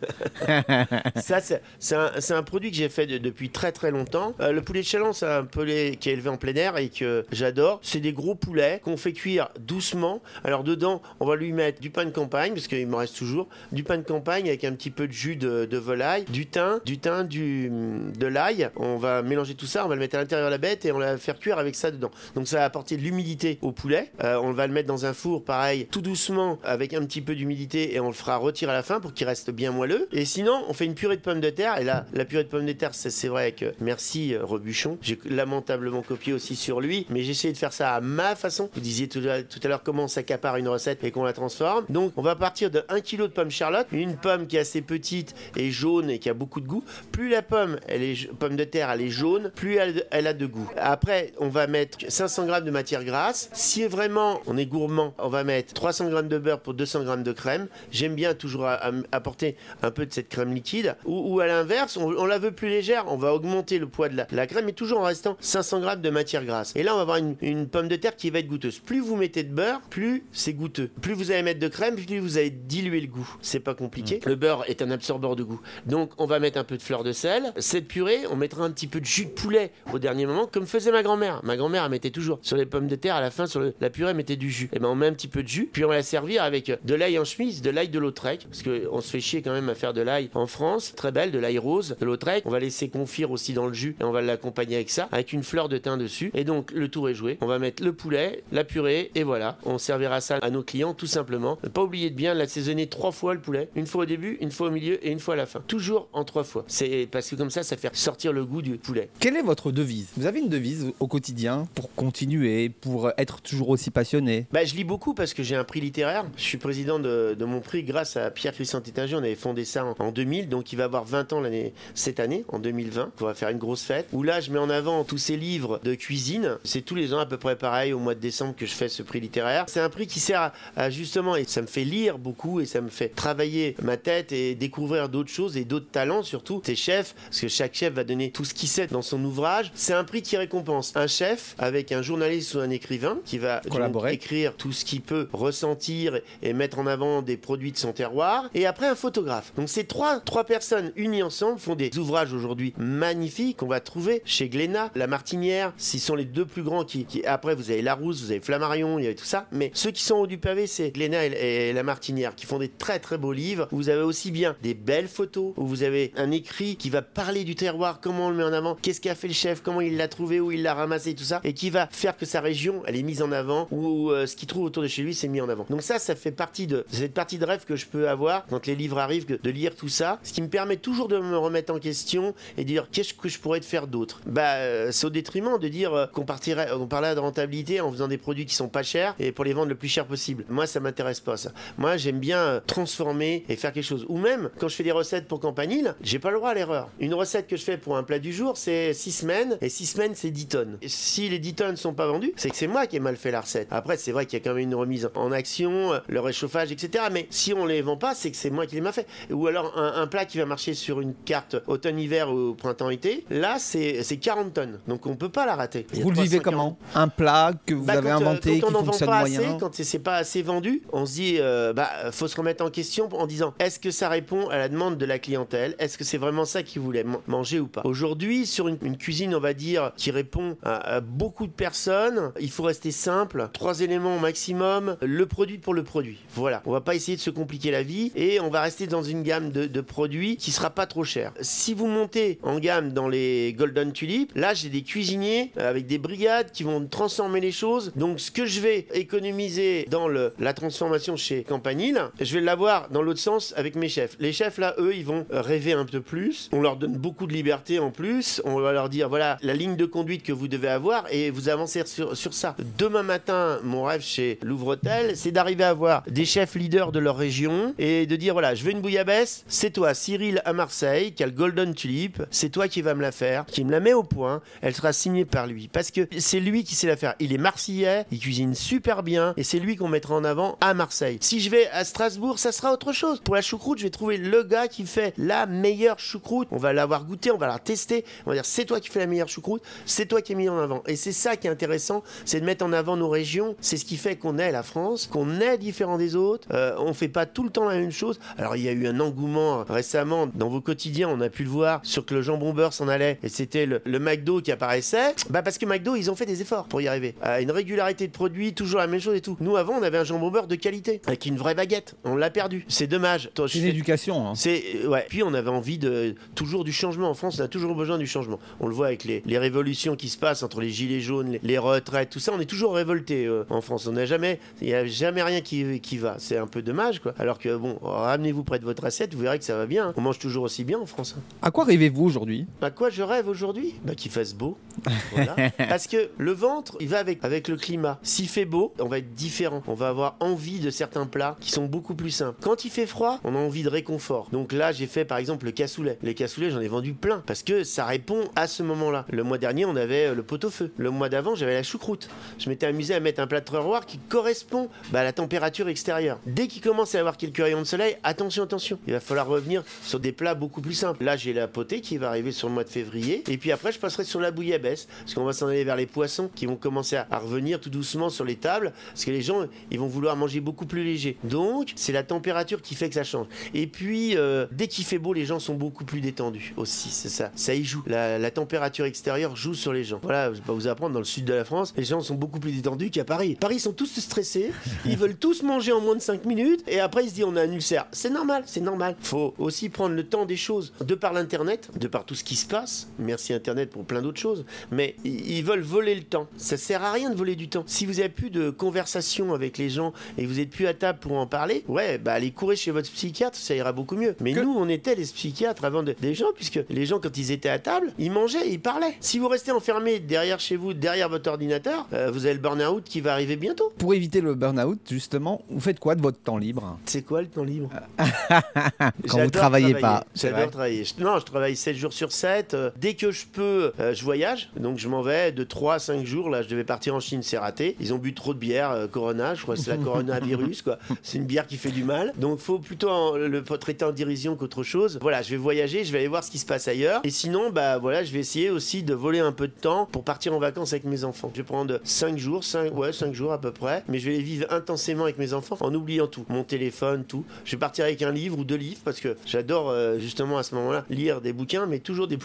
S2: [LAUGHS] [LAUGHS]
S1: Ça, c'est un, produit que j'ai fait de, depuis très très longtemps. Euh, le poulet de chaland, c'est un poulet qui est élevé en plein air et que j'adore. C'est des gros poulets qu'on fait cuire doucement. Alors dedans, on va lui mettre du pain de campagne, parce qu'il me reste toujours, du pain de campagne avec un petit peu de jus de, de volaille, du thym, du thym, du, de l'ail. On va mélanger tout ça, on va le mettre à l'intérieur de la bête et on va faire cuire avec ça dedans. Donc ça va apporter de l'humidité au poulet. Euh, on va le mettre dans un four, pareil, tout doucement, avec un petit peu d'humidité et on le fera retirer à la fin pour qu'il reste bien moelleux. Et sinon, on fait une purée de pommes de terre. Et là, la purée de pommes de terre, c'est vrai que merci euh, Rebuchon. J'ai lamentablement copié aussi sur lui, mais j'ai essayé de faire ça à ma façon. Vous disiez tout à l'heure comment on s'accapare une recette et qu'on la transforme. Donc, on va partir de 1 kg de pommes Charlotte, une pomme qui est assez petite et jaune et qui a beaucoup de goût. Plus la pomme, elle est pomme de terre, elle est jaune, plus elle, elle a de goût. Après, on va mettre 500 g de matière grasse. Si vraiment on est gourmand, on va mettre 300 g de beurre pour 200 g de crème. J'aime bien toujours apporter un peu de cette crème liquide. Ou, à l'inverse, on, la veut plus légère, on va augmenter le poids de la, crème, mais toujours en restant 500 g de matière grasse. Et là, on va avoir une, une pomme de terre qui va être goûteuse. Plus vous mettez de beurre, plus c'est goûteux. Plus vous allez mettre de crème, plus vous allez diluer le goût. C'est pas compliqué. Mm. Le beurre est un absorbeur de goût. Donc on va mettre un peu de fleur de sel. Cette purée, on mettra un petit peu de jus de poulet au dernier moment, comme faisait ma grand-mère. Ma grand-mère, elle mettait toujours sur les pommes de terre, à la fin, sur la purée, elle mettait du jus. Et ben on met un petit peu de jus, puis on va la servir avec de l'ail en chemise, de l'ail de Lautrec, parce qu'on se fait chier quand même à faire de l'ail en France. Très belle, de l'ail rose, de Lautrec. On va laisser confire aussi dans le jus et on va l'accompagner avec ça, avec une fleur de thym dessus. Et donc le tour est joué. On va mettre le poulet, la purée, et voilà. On servira ça à nos clients tout simplement. Ne pas oublier de bien l'assaisonner trois fois le poulet. Une fois au début, une fois au milieu et une fois à la fin. Toujours en trois fois. C'est parce que comme ça, ça fait sortir le goût du poulet.
S2: Quelle est votre devise? Vous avez une devise au quotidien pour continuer, pour être toujours aussi passionné?
S1: Bah, Je lis beaucoup parce que j'ai un prix littéraire. Je suis président de, mon prix grâce à Pierre-Christian Tétinger. On avait fondé ça en, 2000, donc il va avoir 20 ans l'année cette année, en 2020. On va faire une grosse fête où là, je mets en avant tous ces livres de cuisine. C'est tous les ans à peu près pareil au mois de décembre que je fais ce prix littéraire. C'est un prix qui sert à, justement, et ça me fait lire beaucoup et ça me fait travailler ma tête et découvrir d'autres choses et d'autres talents surtout. C'est chef, parce que chaque chef va donner tout ce qu'il sait dans son ouvrage. C'est un prix qui récompense un chef avec un journaliste ou un écrivain qui va
S2: collaborer,
S1: écrire tout ce qu'il peut ressentir et mettre en avant des produits de son terroir. Et après un photographe. Donc ces trois, trois personnes unies ensemble font des ouvrages aujourd'hui magnifiques qu'on va trouver chez Glénat, La Martinière. Ce sont les deux plus grands qui, après vous avez Larousse, vous avez Flammarion, il y avait tout ça. Mais ceux qui sont au du pavé, c'est Glénat et, La Martinière qui font des très très beaux livres. Vous avez aussi bien des belles photos où vous avez un écrit qui va parler du terroir, comment on le met en avant, qu'est-ce qu'a fait le chef, comment il l'a trouvé, où il l'a ramassé, tout ça, et qui va faire que sa région, elle est mise en avant, ou euh, ce qu'il trouve autour de chez lui, c'est mis en avant. Donc ça, ça fait partie de cette partie de rêve que je peux avoir quand les livres arrivent, de lire tout ça, ce qui me permet toujours de me remettre en question et dire qu'est-ce que je pourrais faire d'autre? Bah, euh, c'est au détriment de dire euh, qu'on partirait, on parlait de rentabilité en faisant des produits qui sont pas chers et pour les vendre le plus cher possible. Moi, ça m'intéresse pas ça. Moi, j'aime bien transformer et faire quelque chose. Ou même quand je fais des recettes pour Campanile, j'ai pas le droit à l'erreur. Une recette que je fais pour un plat du jour, c'est 6 semaines et 6 semaines, c'est 10 tonnes. Si les 10 tonnes sont pas vendues, c'est que c'est moi qui ai mal fait la recette. Après, c'est vrai qu'il y a quand même une remise en action, le réchauffage, etc. Mais si on les vend pas, c'est que c'est moi qui les mal fait. Ou alors un, plat qui va marcher sur une carte automne-hiver ou printemps-été, là, c'est 40 tonnes. Donc on peut pas la rater.
S2: Vous le vivez comment? Un plat que vous bah, avez euh, inventé quand on qui fonctionne
S1: pas
S2: moyen
S1: assez, Quand c'est pas assez vendu, on se dit, euh, bah, faut se remettre en question en disant, est-ce que ça répond à la demande de la clientèle? Est-ce que c'est vraiment ça qu'ils voulaient manger ou pas? Aujourd'hui, sur une, cuisine, on va dire, qui répond à, beaucoup de personnes, il faut rester simple. Trois éléments au maximum. Le produit pour le produit. Voilà. On va pas essayer de se compliquer la vie et on va rester dans une gamme de, produits qui sera pas trop cher. Si vous montez en gamme dans les Golden Tulip, là, j'ai des cuisiniers avec des brigades qui vont transformer les choses. Donc, ce que je vais économiser dans la transformation chez Campanile, je vais l'avoir dans l'autre sens avec mes chefs. Les chefs, là, eux, ils vont rêver un peu plus. On leur donne beaucoup de liberté en plus. On va leur dire, voilà, la ligne de conduite que vous devez avoir et vous avancez sur, sur ça. Demain matin, mon rêve chez Louvre-Hôtel, c'est d'arriver à avoir des chefs leaders de leur région et de dire, voilà, je veux une bouillabaisse, c'est toi, Cyril Marseille, qui a le Golden Tulip, c'est toi qui vas me la faire, qui me la met au point, elle sera signée par lui. Parce que c'est lui qui sait la faire. Il est marseillais, il cuisine super bien, et c'est lui qu'on mettra en avant à Marseille. Si je vais à Strasbourg, ça sera autre chose. Pour la choucroute, je vais trouver le gars qui fait la meilleure choucroute. On va l'avoir goûté, on va la tester, on va dire c'est toi qui fais la meilleure choucroute, c'est toi qui es mis en avant. Et c'est ça qui est intéressant, c'est de mettre en avant nos régions. C'est ce qui fait qu'on est la France, qu'on est différent des autres. Euh, on fait pas tout le temps la même chose. Alors il y a eu un engouement récemment dans vos quotidiens, on a pu le voir sur que le jambon beurre s'en allait et c'était le, le, McDo qui apparaissait. Bah parce que McDo ils ont fait des efforts pour y arriver. À une régularité de produits, toujours la même chose et tout. Nous avant on avait un jambon beurre de qualité avec une vraie baguette. On l'a perdu. C'est dommage.
S2: C'est une éducation. Hein.
S1: C'est ouais. Puis on avait envie de toujours du changement en France. On a toujours besoin du changement. On le voit avec les, les révolutions qui se passent entre les gilets jaunes, les, les retraites, tout ça. On est toujours révolté euh, en France. On n'a jamais, il n'y a jamais rien qui, qui va. C'est un peu dommage quoi. Alors que bon, ramenez-vous près de votre assiette, vous verrez que ça va bien. On mange toujours aussi bien en France. Hein.
S2: À quoi rêvez-vous aujourd'hui?
S1: À quoi je rêve aujourd'hui? Bah qu'il fasse beau. [LAUGHS] Voilà. Parce que le ventre, il va avec, avec le climat. S'il fait beau, on va être différent. On va avoir envie de certains plats qui sont beaucoup plus simples. Quand il fait froid, on a envie de réconfort. Donc là, j'ai fait par exemple le cassoulet. Les cassoulets, j'en ai vendu plein parce que ça répond à ce moment-là. Le mois dernier, on avait euh, le pot-au-feu. Le mois d'avant, j'avais la choucroute. Je m'étais amusé à mettre un plat de terroir qui correspond bah, à la température extérieure. Dès qu'il commence à avoir quelques rayons de soleil, attention, attention. Il va falloir revenir sur des plats beaucoup plus simples. Là, j'ai la potée qui va arriver sur le mois de février. Et puis après, je passerai sur la bouillabaisse. Parce qu'on va s'en aller vers les poissons qui vont commencer à, revenir tout doucement sur les tables. Parce que les gens, ils vont vouloir manger beaucoup plus léger. Donc, c'est la température qui fait que ça change. Et puis, euh, dès qu'il fait beau, les gens sont beaucoup plus détendus aussi. C'est ça. Ça y joue. La, température extérieure joue sur les gens. Voilà, je vais pas vous apprendre, dans le sud de la France, les gens sont beaucoup plus détendus qu'à Paris. Paris, sont tous stressés. Ils veulent tous manger en moins de 5 minutes. Et après, ils se disent, on a un ulcère. C'est normal, c'est normal. Faut aussi prendre le temps des choses. De par l'Internet, de par tout ce qui se passe. Merci Internet pour plein d'autres choses. Mais ils veulent voler le temps. Ça sert à rien de voler du temps. Si vous avez plus de conversation avec les gens et que vous êtes plus à table pour en parler, ouais, bah allez courir chez votre psychiatre, ça ira beaucoup mieux. Mais que... nous, on était les psychiatres avant de... des gens, puisque les gens, quand ils étaient à table, ils mangeaient, ils parlaient. Si vous restez enfermé derrière chez vous, derrière votre ordinateur, euh, vous avez le burn-out qui va arriver bientôt.
S2: Pour éviter le burn-out, justement, vous faites quoi de votre temps libre?
S1: C'est quoi le temps libre? [LAUGHS]
S2: Quand vous travaillez pas.
S1: J'adore travailler. Non, je travaille 7 jours sur 7. Euh, dès que je peux, euh, je voyage. Donc je m'en vais de 3 à 5 jours. Là, je devais partir en Chine, c'est raté. Ils ont bu trop de bière, euh, Corona, je crois que c'est la [LAUGHS] coronavirus, quoi. C'est une bière qui fait du mal. Donc faut plutôt en, le traiter en dérision qu'autre chose. Voilà, je vais voyager, je vais aller voir ce qui se passe ailleurs. Et sinon, bah voilà, je vais essayer aussi de voler un peu de temps pour partir en vacances avec mes enfants. Je vais prendre 5 jours, 5, ouais, 5 jours à peu près. Mais je vais les vivre intensément avec mes enfants en oubliant tout. Mon téléphone, tout. Je vais partir avec un livre ou deux livres parce que j'adore euh, justement à ce moment-là lire des bouquins, mais toujours des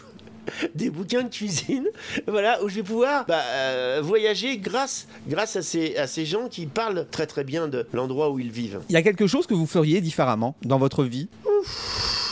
S1: [LAUGHS] des bouquins de cuisine, [LAUGHS] voilà, où je vais pouvoir bah, euh, voyager grâce, grâce à, ces, à ces gens qui parlent très très bien de l'endroit où ils vivent.
S2: Il y a quelque chose que vous feriez différemment dans votre vie?
S1: Ouf.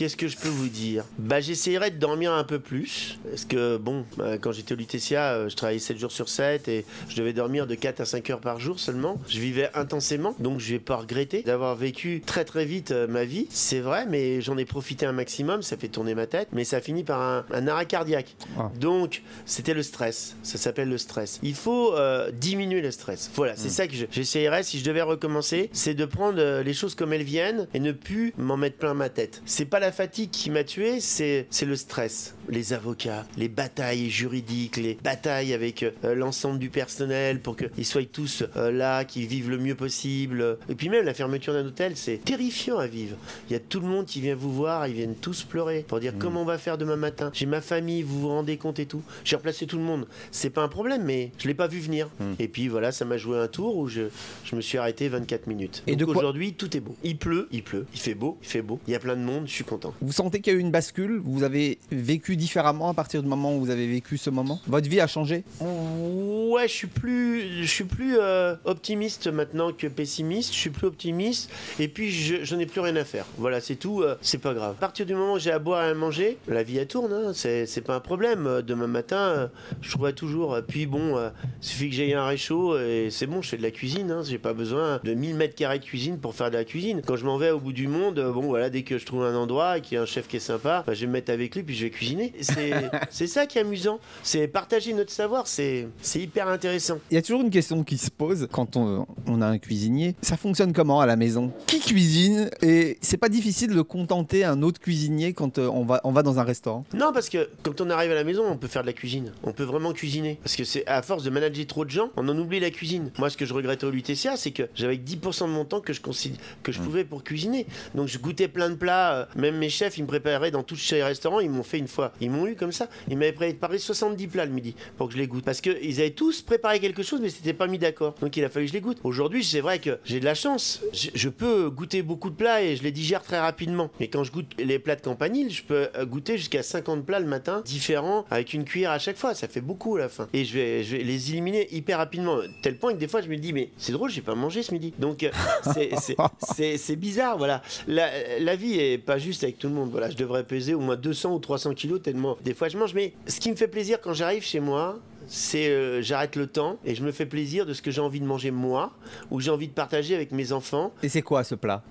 S1: Qu'est-ce que je peux vous dire? Bah j'essayerais de dormir un peu plus. Parce que bon, euh, quand j'étais au Lutetia, euh, je travaillais 7 jours sur 7 et je devais dormir de 4 à 5 heures par jour seulement. Je vivais intensément, donc je vais pas regretter d'avoir vécu très très vite euh, ma vie. C'est vrai, mais j'en ai profité un maximum, ça fait tourner ma tête, mais ça finit par un, un arrêt cardiaque.
S2: Ah.
S1: Donc c'était le stress, ça s'appelle le stress. Il faut euh, diminuer le stress. Voilà, c'est
S2: Mm.
S1: ça que je- j'essayerais si je devais recommencer, c'est de prendre les choses comme elles viennent et ne plus m'en mettre plein ma tête. C'est pas la fatigue qui m'a tué, c'est c'est le stress. Les avocats, les batailles juridiques, les batailles avec euh, l'ensemble du personnel pour qu'ils soient tous euh, là, qu'ils vivent le mieux possible. Et puis même la fermeture d'un hôtel, c'est terrifiant à vivre. Il y a tout le monde qui vient vous voir, ils viennent tous pleurer pour dire comment on va faire demain matin. J'ai ma famille, vous vous rendez compte et tout. J'ai replacé tout le monde. C'est pas un problème, mais je l'ai pas vu venir. Et puis voilà, ça m'a joué un tour où je, je me suis arrêté 24 minutes.
S2: Et
S1: Donc
S2: de quoi-
S1: aujourd'hui, tout est beau. Il pleut, il pleut. Il fait beau, il fait beau. Il y a plein de monde, je suis content.
S2: Vous sentez qu'il y a eu une bascule Vous avez vécu différemment à partir du moment où vous avez vécu ce moment? Votre vie a changé?
S1: Ouais, je suis plus, je suis plus euh, optimiste maintenant que pessimiste. Je suis plus optimiste. Et puis, je, n'ai plus rien à faire. Voilà, c'est tout. euh, c'est pas grave. À partir du moment où j'ai à boire et à manger, la vie elle tourne. Hein, c'est, pas un problème. Euh, Demain matin, euh, je trouverai toujours. euh, Puis bon, euh, il suffit que j'aie un réchaud et c'est bon. Je fais de la cuisine. Hein, j'ai pas besoin de 1000 mètres carrés de cuisine pour faire de la cuisine. Quand je m'en vais au bout du monde, euh, bon voilà, dès que je trouve un endroit et y a un chef qui est sympa, bah, je vais me mettre avec lui puis je vais cuisiner. [LAUGHS] C'est, ça qui est amusant. C'est partager notre savoir. C'est, hyper intéressant.
S2: Il y a toujours une question qui se pose quand on, on a un cuisinier. Ça fonctionne comment à la maison? Qui cuisine? Et c'est pas difficile de contenter un autre cuisinier quand euh, on va, on va dans un restaurant?
S1: Non, parce que quand on arrive à la maison, on peut faire de la cuisine. On peut vraiment cuisiner. Parce que c'est à force de manager trop de gens, on en oublie la cuisine. Moi, ce que je regrettais au l'UTCA, c'est que j'avais 10% de mon temps que je, que je pouvais pour cuisiner. Donc je goûtais plein de plats. euh, Mes chefs, ils me préparaient dans tous les restaurants. Ils m'ont fait une fois. Ils m'ont eu comme ça. Ils m'avaient préparé 70 plats le midi pour que je les goûte. Parce qu'ils avaient tous préparé quelque chose, mais c'était pas mis d'accord. Donc il a fallu que je les goûte. Aujourd'hui, c'est vrai que j'ai de la chance. Je, peux goûter beaucoup de plats et je les digère très rapidement. Mais quand je goûte les plats de campanile, je peux euh, goûter jusqu'à 50 plats le matin, différents, avec une cuillère à chaque fois. Ça fait beaucoup à la fin. Et je vais, les éliminer hyper rapidement. Tel point que des fois, je me dis, mais c'est drôle, j'ai pas mangé ce midi. Donc euh, c'est bizarre, voilà. La, la vie est pas juste avec tout le monde. Voilà, je devrais peser au moins 200 ou 300 kilos tellement des fois je mange. Mais ce qui me fait plaisir quand j'arrive chez moi, c'est euh, j'arrête le temps et je me fais plaisir de ce que j'ai envie de manger moi ou j'ai envie de partager avec mes enfants.
S2: Et c'est quoi ce plat?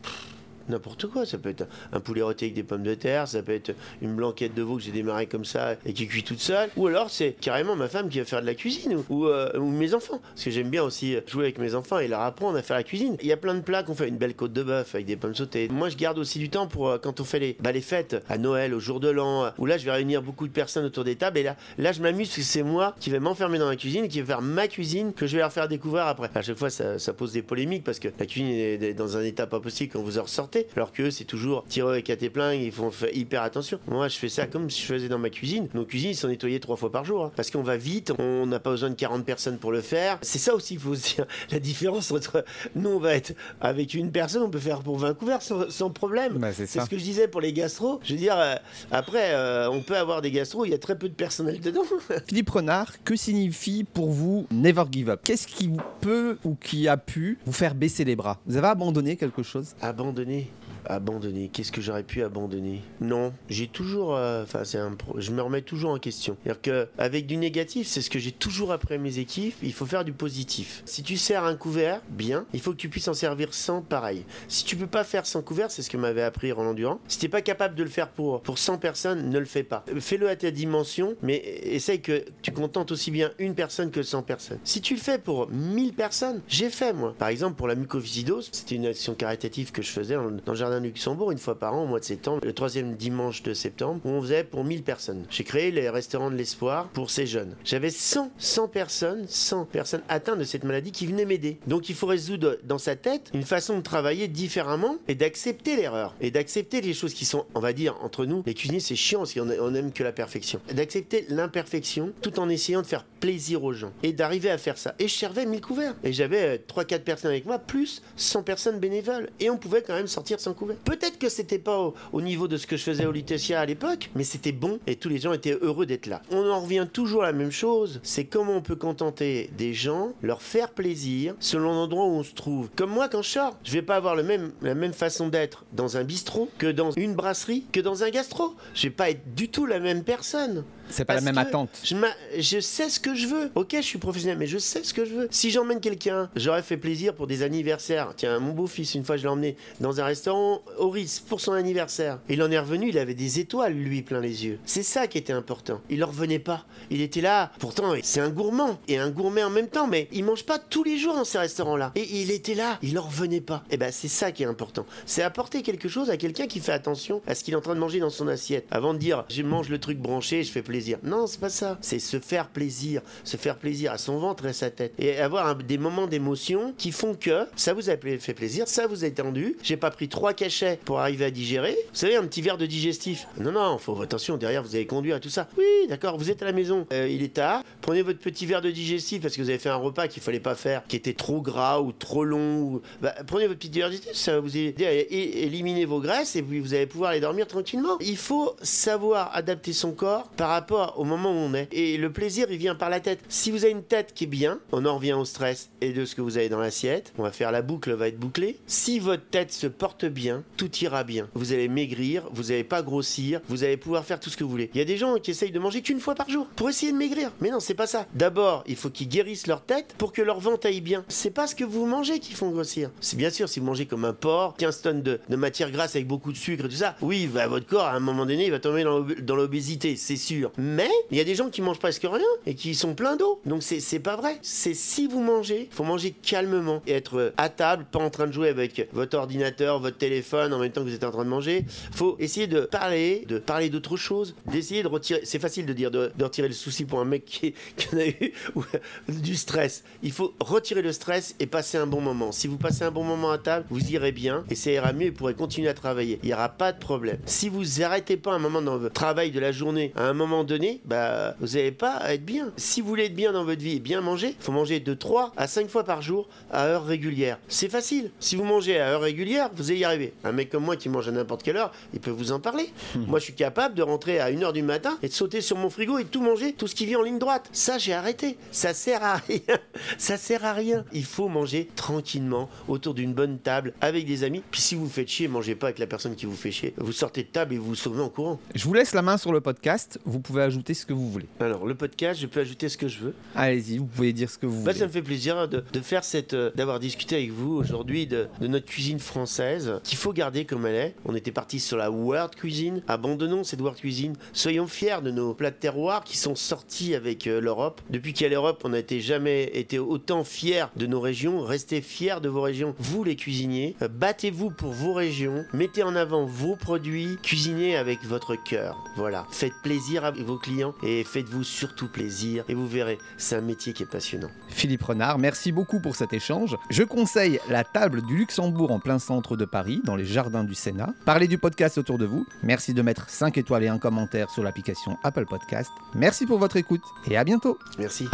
S1: N'importe quoi, ça peut être un poulet rôti avec des pommes de terre, ça peut être une blanquette de veau que j'ai démarré comme ça et qui cuit toute seule, ou alors c'est carrément ma femme qui va faire de la cuisine, euh, ou mes enfants, parce que j'aime bien aussi jouer avec mes enfants et leur apprendre à faire la cuisine. Il y a plein de plats qu'on fait, une belle côte de bœuf avec des pommes sautées. Moi je garde aussi du temps pour euh, quand on fait les, bah, les fêtes, à Noël, au jour de l'an, euh, où là je vais réunir beaucoup de personnes autour des tables, et là, là je m'amuse parce que c'est moi qui vais m'enfermer dans la cuisine et qui vais faire ma cuisine que je vais leur faire découvrir après. À chaque fois ça, ça pose des polémiques parce que la cuisine est dans un état pas possible quand vous en ressortez, alors que eux, c'est toujours tireux tes pleins, ils font hyper attention. Moi, je fais ça comme si je faisais dans ma cuisine. Nos cuisines, ils sont nettoyées trois fois par jour. hein. parce qu'on va vite, on n'a pas besoin de 40 personnes pour le faire. C'est ça aussi, il faut se dire. [LAUGHS] La différence entre nous, on va être avec une personne, on peut faire pour 20 couverts sans, sans problème.
S2: Bah, c'est
S1: ce que je disais pour les gastros. Je veux dire, euh, après, euh, on peut avoir des gastros, il y a très peu de personnel dedans. [LAUGHS]
S2: Philippe Renard, que signifie pour vous Never Give Up? Qu'est-ce qui peut ou qui a pu vous faire baisser les bras? Vous avez abandonné quelque chose?
S1: Abandonner. Abandonner. Qu'est-ce que j'aurais pu abandonner? Non, j'ai toujours. euh, Enfin, c'est un. Je me remets toujours en question. C'est-à-dire que avec du négatif, c'est ce que j'ai toujours appris à mes équipes. Il faut faire du positif. Si tu sers un couvert, bien. Il faut que tu puisses en servir sans, pareil. Si tu peux pas faire sans couvert, c'est ce que m'avait appris Roland Durand. Si t'es pas capable de le faire pour pour 100 personnes, ne le fais pas. Fais-le à ta dimension, mais essaye que tu contentes aussi bien une personne que 100 personnes. Si tu le fais pour 1000 personnes, j'ai fait moi. Par exemple, pour la mucoviscidose, c'était une action caritative que je faisais dans le jardin Luxembourg une fois par an au mois de septembre, le troisième dimanche de septembre, où on faisait pour 1000 personnes. J'ai créé les restaurants de l'espoir pour ces jeunes. J'avais 100, 100 personnes, 100 personnes atteintes de cette maladie qui venaient m'aider. Donc il faut résoudre dans sa tête une façon de travailler différemment et d'accepter l'erreur et d'accepter les choses qui sont, on va dire, entre nous, les cuisiniers c'est chiant parce qu'on on aime que la perfection. D'accepter l'imperfection tout en essayant de faire plaisir aux gens et d'arriver à faire ça. Et je servais 1000 couverts. Et j'avais 3-4 personnes avec moi, plus 100 personnes bénévoles. Et on pouvait quand même sortir sans Peut-être que c'était pas au, au niveau de ce que je faisais au Lutetia à l'époque, mais c'était bon et tous les gens étaient heureux d'être là. On en revient toujours à la même chose, c'est comment on peut contenter des gens, leur faire plaisir selon l'endroit où on se trouve. Comme moi quand je sors, je vais pas avoir la même façon d'être dans un bistrot que dans une brasserie que dans un gastro. Je vais pas être du tout la même personne.
S2: C'est pas la même attente.
S1: Je, sais ce que je veux. Ok, je suis professionnel, mais je sais ce que je veux. Si j'emmène quelqu'un, j'aurais fait plaisir pour des anniversaires. Tiens, mon beau-fils, une fois, je l'ai emmené dans un restaurant au Ritz pour son anniversaire. Il en est revenu, il avait des étoiles, lui, plein les yeux. C'est ça qui était important. Il en revenait pas. Il était là. Pourtant, c'est un gourmand et un gourmet en même temps, mais il mange pas tous les jours dans ces restaurants-là. Et il était là. Il en revenait pas. Et ben, c'est ça qui est important. C'est apporter quelque chose à quelqu'un qui fait attention à ce qu'il est en train de manger dans son assiette. Avant de dire, je mange le truc branché, je fais plaisir. Non, c'est pas ça. C'est se faire plaisir. Se faire plaisir à son ventre et à sa tête. Et avoir des moments d'émotion qui font que ça vous a fait plaisir, ça vous a tendu. J'ai pas pris trois cachets pour arriver à digérer. Vous savez, un petit verre de digestif. Non, non, faut attention, derrière vous allez conduire tout ça. Oui, d'accord, vous êtes à la maison. Euh, il est tard. Prenez votre petit verre de digestif parce que vous avez fait un repas qu'il fallait pas faire, qui était trop gras ou trop long. Bah, prenez votre petit verre de digestif, ça va vous aider à éliminer vos graisses et puis vous allez pouvoir aller dormir tranquillement. Il faut savoir adapter son corps par rapport au moment où on est. Et le plaisir, il vient par la tête. Si vous avez une tête qui est bien, on en revient au stress et de ce que vous avez dans l'assiette. On va faire la boucle, va être bouclée. Si votre tête se porte bien, tout ira bien. Vous allez maigrir, vous n'allez pas grossir, vous allez pouvoir faire tout ce que vous voulez. Il y a des gens qui essayent de manger qu'une fois par jour pour essayer de maigrir. Mais non, c'est pas ça. D'abord, il faut qu'ils guérissent leur tête pour que leur ventre aille bien. C'est pas ce que vous mangez qui font grossir. C'est bien sûr si vous mangez comme un porc, 15 tonnes de, matière grasse avec beaucoup de sucre et tout ça. Oui, bah, votre corps, à un moment donné, il va tomber dans l'obésité, c'est sûr. Mais il y a des gens qui mangent presque rien et qui sont pleins d'eau. Donc c'est pas vrai. C'est si vous mangez, faut manger calmement et être à table, pas en train de jouer avec votre ordinateur, votre téléphone en même temps que vous êtes en train de manger. Faut essayer de parler, de parler d'autre chose, d'essayer de retirer. C'est facile de dire de, de retirer le souci pour un mec qui, [LAUGHS] en a eu [LAUGHS] ou, du stress. Il faut retirer le stress et passer un bon moment. Si vous passez un bon moment à table, vous irez bien et ça ira mieux et vous pourrez continuer à travailler. Il n'y aura pas de problème. Si vous arrêtez pas un moment dans votre travail de la journée, à un moment donné, bah, vous n'allez pas à être bien. Si vous voulez être bien dans votre vie et bien manger, il faut manger de 3 à 5 fois par jour à heure régulière. C'est facile. Si vous mangez à heure régulière, vous allez y arriver. Un mec comme moi qui mange à n'importe quelle heure, il peut vous en parler. [LAUGHS] Moi, je suis capable de rentrer à 1h du matin et de sauter sur mon frigo et de tout manger, tout ce qui vient en ligne droite. Ça, j'ai arrêté. Ça sert à rien. [LAUGHS] Ça sert à rien. Il faut manger tranquillement autour d'une bonne table avec des amis. Puis si vous faites chier, mangez pas avec la personne qui vous fait chier. Vous sortez de table et vous vous sauvez en courant.
S2: Je vous laisse la main sur le podcast. Vous pouvez ajouter ce que vous voulez.
S1: Alors, le podcast, je peux ajouter ce que je veux.
S2: Allez-y, vous pouvez dire ce que vous
S1: Bah,
S2: voulez.
S1: ça me fait plaisir de, de faire cette, euh, d'avoir discuté avec vous aujourd'hui de, de notre cuisine française qu'il faut garder comme elle est. On était parti sur la world cuisine. Abandonnons cette world cuisine. Soyons fiers de nos plats de terroir qui sont sortis avec euh, l'Europe. Depuis qu'il y a l'Europe, on n'a été jamais été autant fiers de nos régions. Restez fiers de vos régions. Vous les cuisiniers, euh, battez-vous pour vos régions. Mettez en avant vos produits. Cuisinez avec votre cœur. Voilà. Faites plaisir à vos clients et faites-vous surtout plaisir. Et vous verrez, c'est un métier qui est passionnant.
S2: Philippe Renard, merci beaucoup pour cet échange. Je conseille la table du Luxembourg en plein centre de Paris, dans les jardins du Sénat. Parlez du podcast autour de vous. Merci de mettre 5 étoiles et un commentaire sur l'application Apple Podcast. Merci pour votre écoute et à bientôt.
S1: Merci.